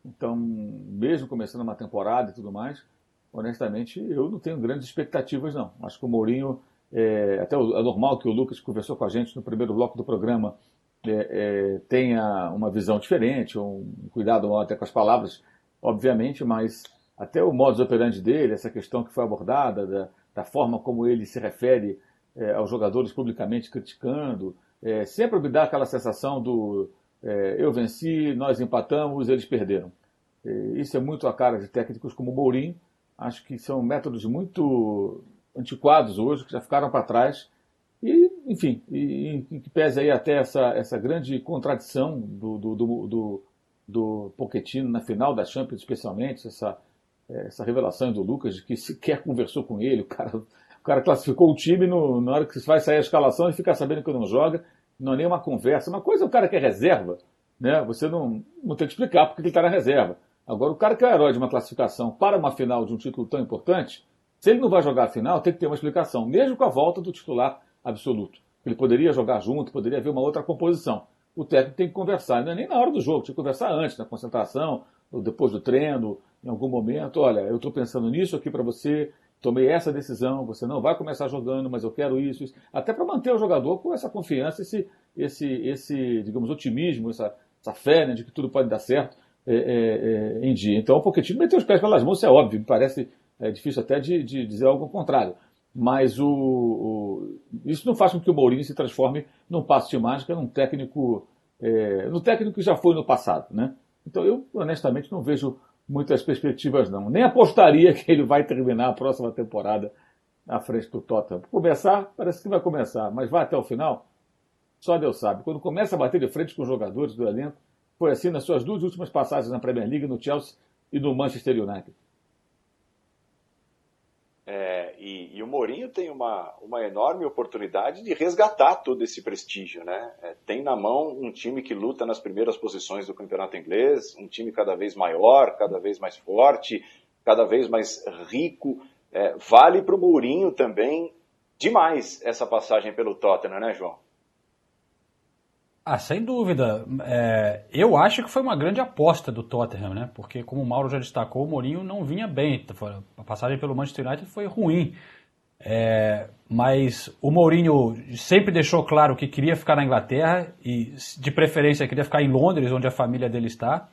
Então, mesmo começando uma temporada e tudo mais, honestamente, eu não tenho grandes expectativas, não. Acho que o Mourinho é, até é normal que o Lucas conversou com a gente no primeiro bloco do programa é, é, tenha uma visão diferente, um cuidado até com as palavras, obviamente, mas até o modus operandi dele, essa questão que foi abordada, da, da forma como ele se refere é, aos jogadores publicamente criticando, é, sempre me dá aquela sensação do é, eu venci, nós empatamos, eles perderam. isso é muito a cara de técnicos como o Mourinho, acho que são métodos muito antiquados hoje, que já ficaram para trás. E, enfim, e, em que pese aí até essa, essa grande contradição do, do, do, do, do Pochettino na final da Champions, especialmente, essa, essa revelação do Lucas de que sequer conversou com ele, o cara, o cara classificou o time no, na hora que vai sair a escalação e fica sabendo que não joga, não é nem uma conversa. Uma coisa é o cara que é reserva, né? Você não, não tem que explicar porque ele está na reserva. Agora, o cara que é o herói de uma classificação para uma final de um título tão importante, se ele não vai jogar a final, tem que ter uma explicação, mesmo com a volta do titular absoluto. Ele poderia jogar junto, poderia haver uma outra composição. O técnico tem que conversar, não é nem na hora do jogo, tinha que conversar antes, na concentração, depois do treino, em algum momento. Olha, eu estou pensando nisso aqui para você, tomei essa decisão, você não vai começar jogando, mas eu quero isso, isso. até para manter o jogador com essa confiança, esse, esse, esse digamos, otimismo, essa, essa fé né, de que tudo pode dar certo é, é, é, em dia. Então, o Pochettino meteu os pés pelas mãos, isso é óbvio, me parece é difícil até de, de dizer algo contrário. Mas o, o, isso não faz com que o Mourinho se transforme num passo de mágica, num técnico, é, no técnico que já foi no passado. Né? Então eu, honestamente, não vejo muitas perspectivas, não. Nem apostaria que ele vai terminar a próxima temporada à frente do Tottenham. Começar, parece que vai começar, mas vai até o final? Só Deus sabe. Quando começa a bater de frente com os jogadores do elenco, foi assim nas suas duas últimas passagens na Premier League, no Chelsea e no Manchester United. É, e, e, o Mourinho tem uma, uma enorme oportunidade de resgatar todo esse prestígio. Né? É, tem na mão um time que luta nas primeiras posições do campeonato inglês, um time cada vez maior, cada vez mais forte, cada vez mais rico. É, vale para o Mourinho também demais essa passagem pelo Tottenham, né, João? Ah, sem dúvida. É, eu acho que foi uma grande aposta do Tottenham, né? Porque, como o Mauro já destacou, o Mourinho não vinha bem. A passagem pelo Manchester United foi ruim. É, mas o Mourinho sempre deixou claro que queria ficar na Inglaterra e, de preferência, queria ficar em Londres, onde a família dele está.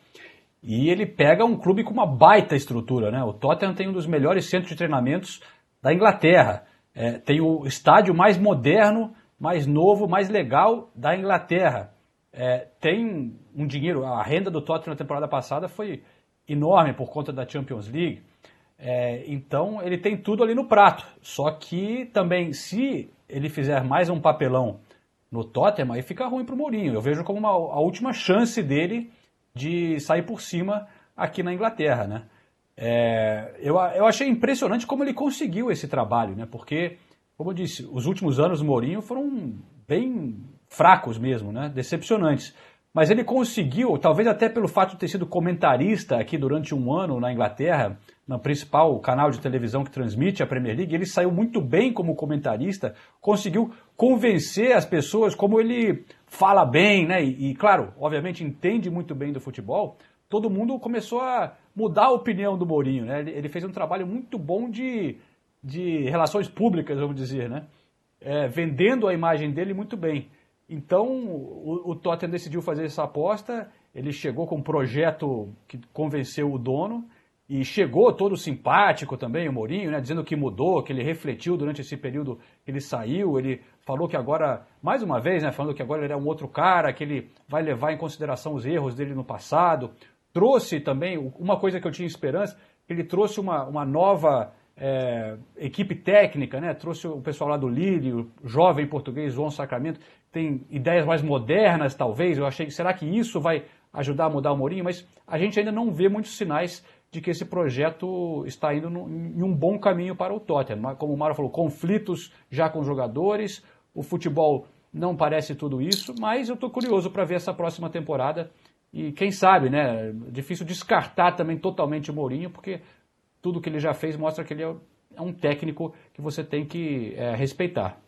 E ele pega um clube com uma baita estrutura, né? O Tottenham tem um dos melhores centros de treinamentos da Inglaterra. É, tem o estádio mais moderno mais novo, mais legal da Inglaterra. É, tem um dinheiro, a renda do Tottenham na temporada passada foi enorme por conta da Champions League. É, então ele tem tudo ali no prato. Só que também, se ele fizer mais um papelão no Tottenham, aí fica ruim para o Mourinho. Eu vejo como uma, a última chance dele de sair por cima aqui na Inglaterra, né? É, eu, eu achei impressionante como ele conseguiu esse trabalho, né? Porque, como eu disse, os últimos anos do Mourinho foram bem fracos mesmo, né? Decepcionantes. Mas ele conseguiu, talvez até pelo fato de ter sido comentarista aqui durante um ano na Inglaterra, no principal canal de televisão que transmite a Premier League, ele saiu muito bem como comentarista, conseguiu convencer as pessoas como ele fala bem, né? E, e claro, obviamente entende muito bem do futebol. Todo mundo começou a mudar a opinião do Mourinho, né? Ele, ele fez um trabalho muito bom de, de relações públicas, vamos dizer, né? É, vendendo a imagem dele muito bem. Então, o, o Tottenham decidiu fazer essa aposta, ele chegou com um projeto que convenceu o dono, e chegou todo simpático também, o Mourinho, né, dizendo que mudou, que ele refletiu durante esse período que ele saiu, ele falou que agora, mais uma vez, né, falando que agora ele é um outro cara, que ele vai levar em consideração os erros dele no passado. Trouxe também, uma coisa que eu tinha esperança, ele trouxe uma, uma nova é, equipe técnica, né? Trouxe o pessoal lá do Lille, o jovem português João Sacramento, tem ideias mais modernas, talvez. Eu achei, será que isso vai ajudar a mudar o Mourinho? Mas a gente ainda não vê muitos sinais de que esse projeto está indo no, em um bom caminho para o Tottenham. Como o Mário falou, conflitos já com jogadores, o futebol não parece tudo isso, mas eu estou curioso para ver essa próxima temporada. E quem sabe, né? Difícil descartar também totalmente o Mourinho, porque tudo que ele já fez mostra que ele é, é um técnico que você tem que é, respeitar.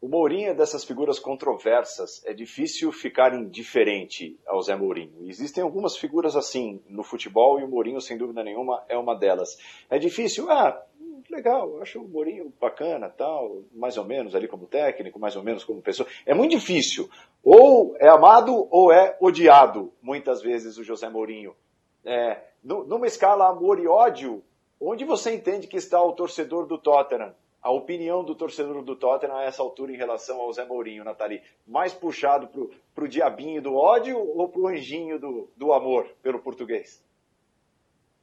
O Mourinho é dessas figuras controversas. É difícil ficar indiferente ao Zé Mourinho. Existem algumas figuras assim no futebol e o Mourinho, sem dúvida nenhuma, é uma delas. É difícil, ah, legal, acho o Mourinho bacana, tal, mais ou menos ali como técnico, mais ou menos como pessoa. É muito difícil. Ou é amado ou é odiado, muitas vezes, o José Mourinho. É, numa escala amor e ódio, onde você entende que está o torcedor do Tottenham? A opinião do torcedor do Tottenham a essa altura em relação ao Zé Mourinho, Nathalie? Mais puxado para o diabinho do ódio ou para o anjinho do, do amor pelo português?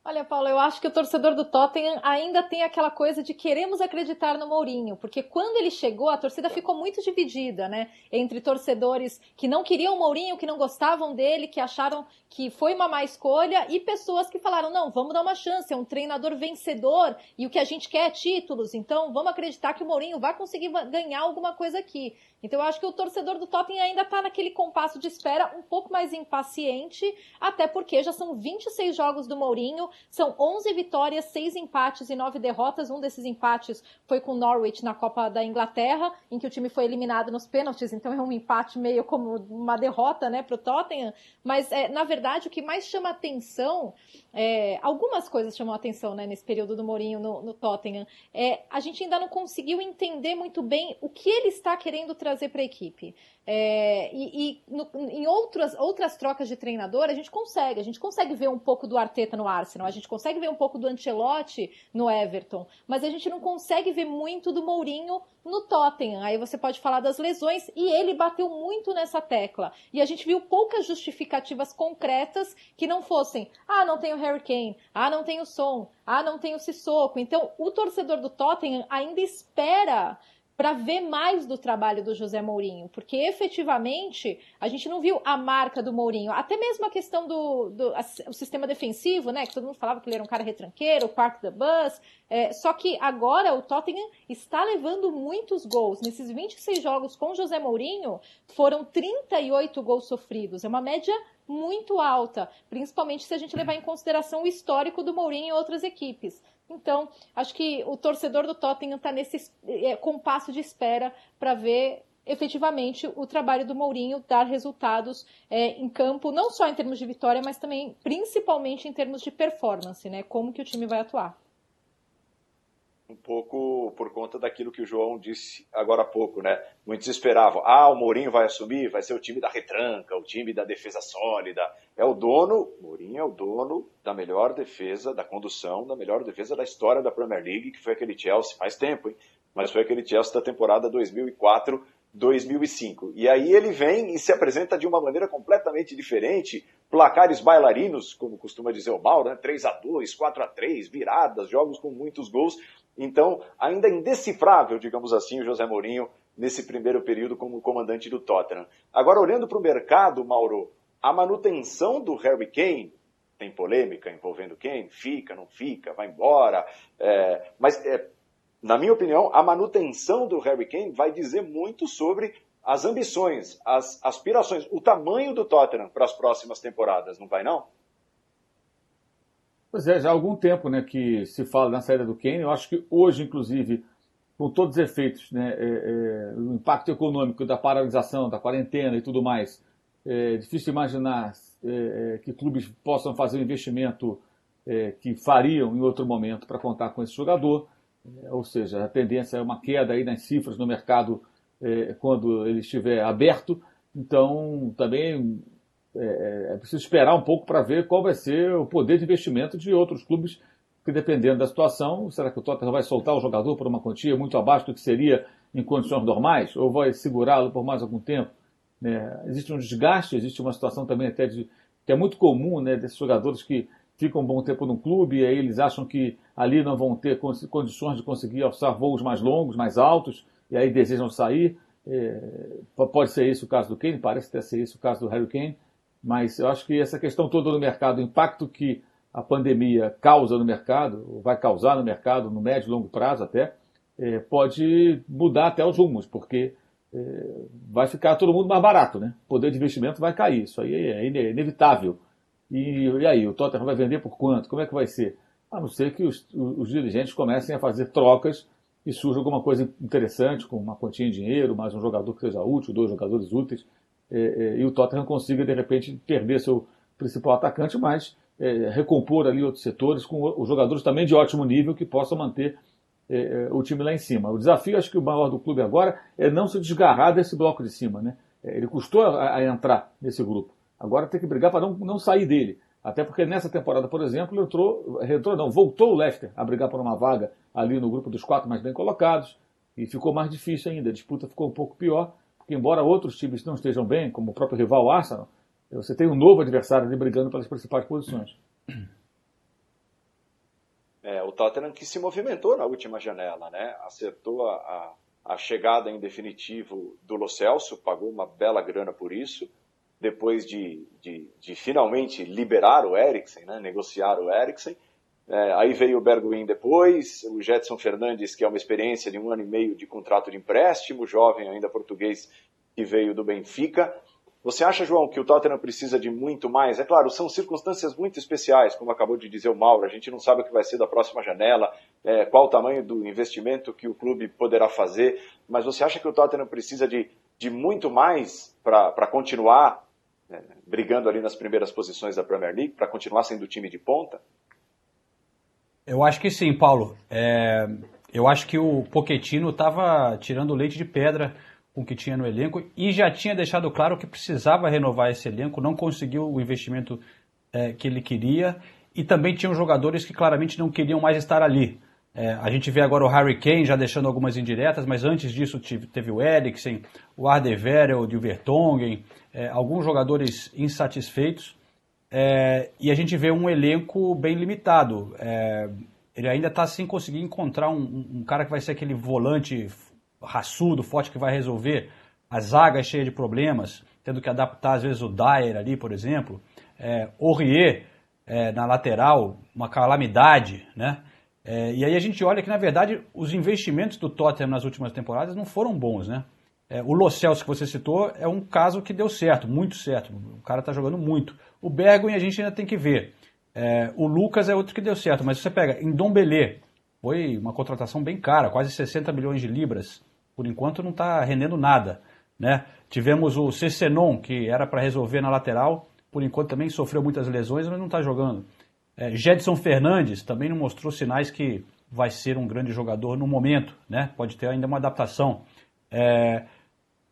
Olha, Paulo, eu acho que o torcedor do Tottenham ainda tem aquela coisa de queremos acreditar no Mourinho, porque quando ele chegou, a torcida ficou muito dividida, né? Entre torcedores que não queriam o Mourinho, que não gostavam dele, que acharam que foi uma má escolha, e pessoas que falaram: não, vamos dar uma chance, é um treinador vencedor e o que a gente quer é títulos, então vamos acreditar que o Mourinho vai conseguir ganhar alguma coisa aqui. Então eu acho que o torcedor do Tottenham ainda está naquele compasso de espera um pouco mais impaciente, até porque já são 26 jogos do Mourinho, são 11 vitórias, 6 empates e 9 derrotas. Um desses empates foi com o Norwich na Copa da Inglaterra, em que o time foi eliminado nos pênaltis, então é um empate meio como uma derrota né, para o Tottenham. Mas, é, na verdade, o que mais chama atenção, é, algumas coisas chamam atenção né, nesse período do Mourinho no, no Tottenham, é, a gente ainda não conseguiu entender muito bem o que ele está querendo trazer trazer para a equipe. É, e, e no, em outras, outras trocas de treinador, a gente consegue. A gente consegue ver um pouco do Arteta no Arsenal, a gente consegue ver um pouco do Ancelotti no Everton, mas a gente não consegue ver muito do Mourinho no Tottenham. Aí você pode falar das lesões, e ele bateu muito nessa tecla. E a gente viu poucas justificativas concretas que não fossem, ah, não tem o Harry Kane, ah, não tem o Son, ah, não tem o Sissoko. Então, o torcedor do Tottenham ainda espera para ver mais do trabalho do José Mourinho, porque efetivamente a gente não viu a marca do Mourinho, até mesmo a questão do, do a, o sistema defensivo, né? Que todo mundo falava que ele era um cara retranqueiro, park the bus. É, só que agora o Tottenham está levando muitos gols. Nesses 26 jogos com José Mourinho, foram 38 gols sofridos. É uma média muito alta, principalmente se a gente levar em consideração o histórico do Mourinho em outras equipes. Então, acho que o torcedor do Tottenham está nesse é, compasso de espera para ver efetivamente o trabalho do Mourinho dar resultados é, em campo, não só em termos de vitória, mas também principalmente em termos de performance, né? Como que o time vai atuar um pouco por conta daquilo que o João disse agora há pouco, né? Muitos esperavam, ah, o Mourinho vai assumir, vai ser o time da retranca, o time da defesa sólida. É o dono, Mourinho é o dono da melhor defesa, da condução, da melhor defesa da história da Premier League, que foi aquele Chelsea, faz tempo, hein? Mas foi aquele Chelsea da temporada 2004 2005. E aí ele vem e se apresenta de uma maneira completamente diferente, placares bailarinos, como costuma dizer o Mauro, né? 3 a 2 4 a 3 viradas, jogos com muitos gols. Então, ainda indecifrável, digamos assim, o José Mourinho nesse primeiro período como comandante do Tottenham. Agora, olhando para o mercado, Mauro, a manutenção do Harry Kane, tem polêmica envolvendo Kane, fica, não fica, vai embora, é, mas é, na minha opinião, a manutenção do Harry Kane vai dizer muito sobre as ambições, as aspirações, o tamanho do Tottenham para as próximas temporadas, não vai não? Pois é, já há algum tempo né, que se fala na saída do Kane. Eu acho que hoje, inclusive, com todos os efeitos, né, é, é, o impacto econômico da paralisação, da quarentena e tudo mais, é difícil imaginar é, é que clubes possam fazer um investimento é, que fariam em outro momento para contar com esse jogador. É, ou seja, a tendência é uma queda aí nas cifras no mercado quando ele estiver aberto. Então, também é, é preciso esperar um pouco para ver qual vai ser o poder de investimento de outros clubes, que dependendo da situação, será que o Tottenham vai soltar o jogador por uma quantia muito abaixo do que seria em condições normais, ou vai segurá-lo por mais algum tempo? Né? Existe um desgaste, existe uma situação também até de, que é muito comum né, desses jogadores que ficam um bom tempo no clube e aí eles acham que ali não vão ter condições de conseguir alçar voos mais longos, mais altos, e aí desejam sair. É, pode ser esse o caso do Kane, parece até ser esse o caso do Harry Kane, mas eu acho que essa questão toda do mercado, o impacto que a pandemia causa no mercado, vai causar no mercado, no médio e longo prazo até, é, pode mudar até os rumos, porque é, vai ficar todo mundo mais barato, né? O poder de investimento vai cair, isso aí é, inevitável. E, e aí, o Tottenham vai vender por quanto? Como é que vai ser? A não ser que os, os dirigentes comecem a fazer trocas e surja alguma coisa interessante, com uma quantia em dinheiro, mais um jogador que seja útil, dois jogadores úteis, é, é, e o Tottenham consiga, de repente, perder seu principal atacante, mas é, recompor ali outros setores com os jogadores também de ótimo nível que possam manter é, é, o time lá em cima. O desafio, acho que o maior do clube agora é não se desgarrar desse bloco de cima. Né? É, ele custou a, a entrar nesse grupo. Agora tem que brigar para não, não sair dele. Até porque nessa temporada, por exemplo, entrou, entrou, não, voltou o Leicester a brigar por uma vaga ali no grupo dos quatro mais bem colocados. E ficou mais difícil ainda. A disputa ficou um pouco pior, porque embora outros times não estejam bem, como o próprio rival Arsenal, você tem um novo adversário ali brigando pelas principais posições. É, o Tottenham que se movimentou na última janela, né? Acertou a, a, a chegada em definitivo do Lo Celso, pagou uma bela grana por isso depois de, de, de, finalmente liberar o Eriksen, né, negociar o Eriksen. É, aí veio o Bergwijn depois, o Jetson Fernandes, que é uma experiência de um ano e meio de contrato de empréstimo, jovem ainda português que veio do Benfica. Você acha, João, que o Tottenham precisa de muito mais? É claro, são circunstâncias muito especiais, como acabou de dizer o Mauro. A gente não sabe o que vai ser da próxima janela, é, qual o tamanho do investimento que o clube poderá fazer. Mas você acha que o Tottenham precisa de, de muito mais para continuar né, brigando ali nas primeiras posições da Premier League para continuar sendo o time de ponta? Eu acho que sim, Paulo. É, eu acho que o Poquetino estava tirando leite de pedra com o que tinha no elenco e já tinha deixado claro que precisava renovar esse elenco, não conseguiu o investimento é, que ele queria e também tinham jogadores que claramente não queriam mais estar ali. É, a gente vê agora o Harry Kane já deixando algumas indiretas, mas antes disso teve o Eriksen, o Ardeverel, o Vertonghen, é, alguns jogadores insatisfeitos. É, e a gente vê um elenco bem limitado. É, ele ainda está sem conseguir encontrar um, um, cara que vai ser aquele volante raçudo, forte, que vai resolver a zaga cheia de problemas, tendo que adaptar às vezes o Dyer ali, por exemplo. É, Aurier é, na lateral, uma calamidade, né? É, e aí a gente olha que, na verdade, os investimentos do Tottenham nas últimas temporadas não foram bons, né? É, o Lo Celso que você citou é um caso que deu certo, muito certo. O cara está jogando muito. O Bergwijn a gente ainda tem que ver. É, o Lucas é outro que deu certo, mas você pega em Dombelé, foi uma contratação bem cara, quase 60 milhões de libras. Por enquanto não está rendendo nada. Né? Tivemos o Cessenon, que era para resolver na lateral, por enquanto também sofreu muitas lesões, mas não está jogando. É, Jedson Fernandes também não mostrou sinais que vai ser um grande jogador no momento, né? Pode ter ainda uma adaptação. É,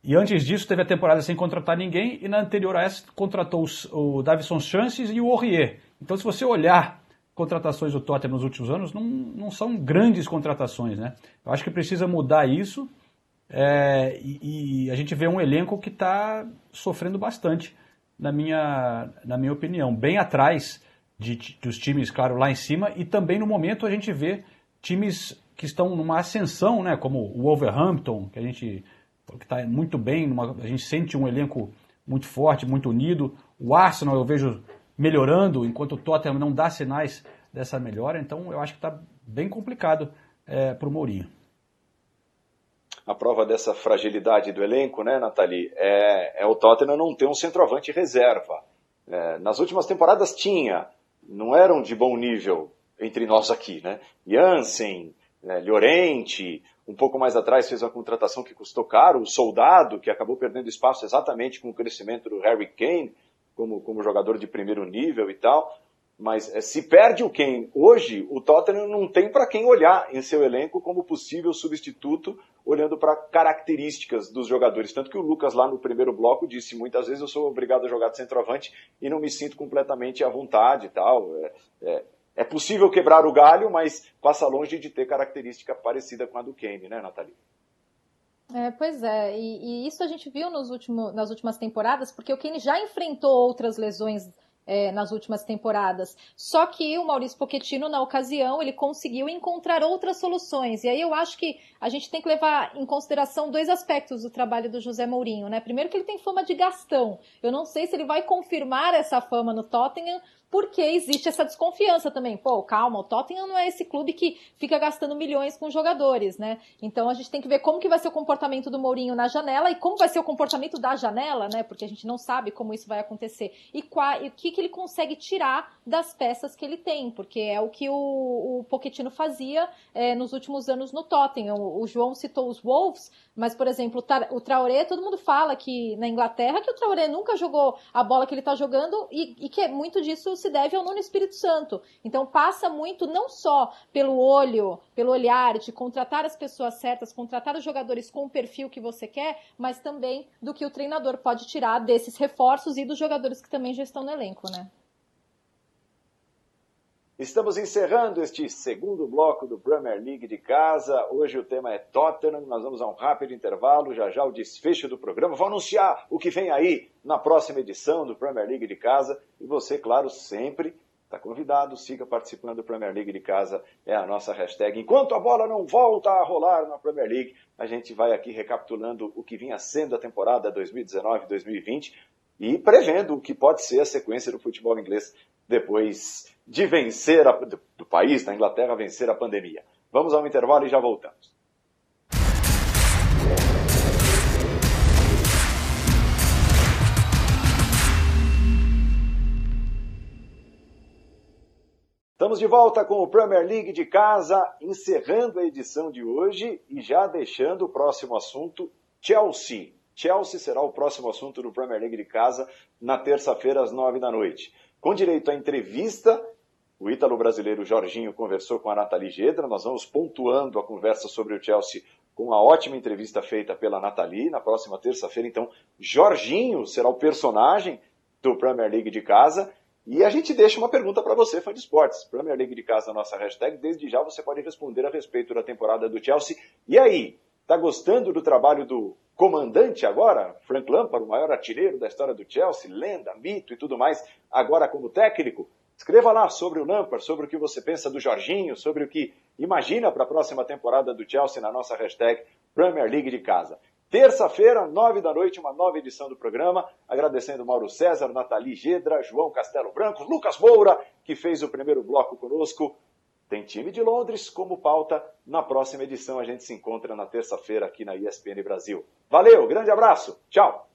e antes disso teve a temporada sem contratar ninguém e na anterior a essa contratou o Davison Chances e o Aurier. Então se você olhar contratações do Tottenham nos últimos anos, não, não são grandes contratações, né? Eu acho que precisa mudar isso é, e, e, a gente vê um elenco que está sofrendo bastante, na minha, na minha opinião, bem atrás de, dos times, claro, lá em cima, e também no momento a gente vê times que estão numa ascensão, né, como o Wolverhampton, que a gente que está muito bem, numa, a gente sente um elenco muito forte, muito unido. O Arsenal eu vejo melhorando, enquanto o Tottenham não dá sinais dessa melhora. Então eu acho que está bem complicado é, para o Mourinho. A prova dessa fragilidade do elenco, né, Nathalie, é, é o Tottenham não ter um centroavante reserva. É, nas últimas temporadas tinha, não eram de bom nível entre nós aqui, né? Jansen, né, Llorente, um pouco mais atrás fez uma contratação que custou caro, o Soldado, que acabou perdendo espaço exatamente com o crescimento do Harry Kane, como, como jogador de primeiro nível e tal. Mas é, se perde o Kane hoje, o Tottenham não tem para quem olhar em seu elenco como possível substituto, olhando para características dos jogadores. Tanto que o Lucas, lá no primeiro bloco, disse muitas vezes eu sou obrigado a jogar de centroavante e não me sinto completamente à vontade e tal. É, é, é possível quebrar o galho, mas passa longe de ter característica parecida com a do Kane, né, Nathalie? É, pois é, e, e, isso a gente viu nos último, nas últimas temporadas, porque o Kane já enfrentou outras lesões é, nas últimas temporadas. Só que o Maurício Pochettino, na ocasião, ele conseguiu encontrar outras soluções. E aí eu acho que a gente tem que levar em consideração dois aspectos do trabalho do José Mourinho, né? Primeiro que ele tem fama de gastão. Eu não sei se ele vai confirmar essa fama no Tottenham, porque existe essa desconfiança também. Pô, calma, o Tottenham não é esse clube que fica gastando milhões com jogadores, né? Então a gente tem que ver como que vai ser o comportamento do Mourinho na janela e como vai ser o comportamento da janela, né? Porque a gente não sabe como isso vai acontecer. E, qual, e o que, que ele consegue tirar das peças que ele tem, porque é o que o, o Pochettino fazia é, nos últimos anos no Tottenham. O, o, João citou os Wolves, mas, por exemplo, o, Traoré, todo mundo fala que na Inglaterra que o Traoré nunca jogou a bola que ele está jogando e, e que é muito disso se deve ao Nuno Espírito Santo. Então passa muito não só pelo olho, pelo olhar de contratar as pessoas certas, contratar os jogadores com o perfil que você quer, mas também do que o treinador pode tirar desses reforços e dos jogadores que também já estão no elenco, né? Estamos encerrando este segundo bloco do Premier League de casa. Hoje o tema é Tottenham. Nós vamos a um rápido intervalo, já já o desfecho do programa. Vou anunciar o que vem aí na próxima edição do Premier League de casa. E você, claro, sempre está convidado, siga participando do Premier League de casa. É a nossa hashtag. Enquanto a bola não volta a rolar na Premier League, a gente vai aqui recapitulando o que vinha sendo a temporada 2019-2020 e prevendo o que pode ser a sequência do futebol inglês depois de vencer a, do, do país, da Inglaterra, vencer a pandemia. Vamos ao intervalo e já voltamos. Estamos de volta com o Premier League de casa, encerrando a edição de hoje e já deixando o próximo assunto, Chelsea. Chelsea será o próximo assunto do Premier League de casa na terça-feira às nove da noite. Com direito à entrevista o ítalo brasileiro Jorginho conversou com a Nathalie Gedra. Nós vamos pontuando a conversa sobre o Chelsea com a ótima entrevista feita pela Nathalie. Na próxima terça-feira, então, Jorginho será o personagem do Premier League de casa. E a gente deixa uma pergunta para você, fã de esportes. Premier League de casa, nossa hashtag. Desde já você pode responder a respeito da temporada do Chelsea. E aí, tá gostando do trabalho do comandante agora, Frank Lampard, o maior artilheiro da história do Chelsea, lenda, mito e tudo mais, agora como técnico? Escreva lá sobre o Lampard, sobre o que você pensa do Jorginho, sobre o que imagina para a próxima temporada do Chelsea na nossa hashtag Premier League de Casa. Terça-feira, nove da noite, uma nova edição do programa. Agradecendo Mauro César, Nathalie Gedra, João Castelo Branco, Lucas Moura, que fez o primeiro bloco conosco. Tem time de Londres como pauta. Na próxima edição a gente se encontra na terça-feira aqui na ESPN Brasil. Valeu, grande abraço, tchau!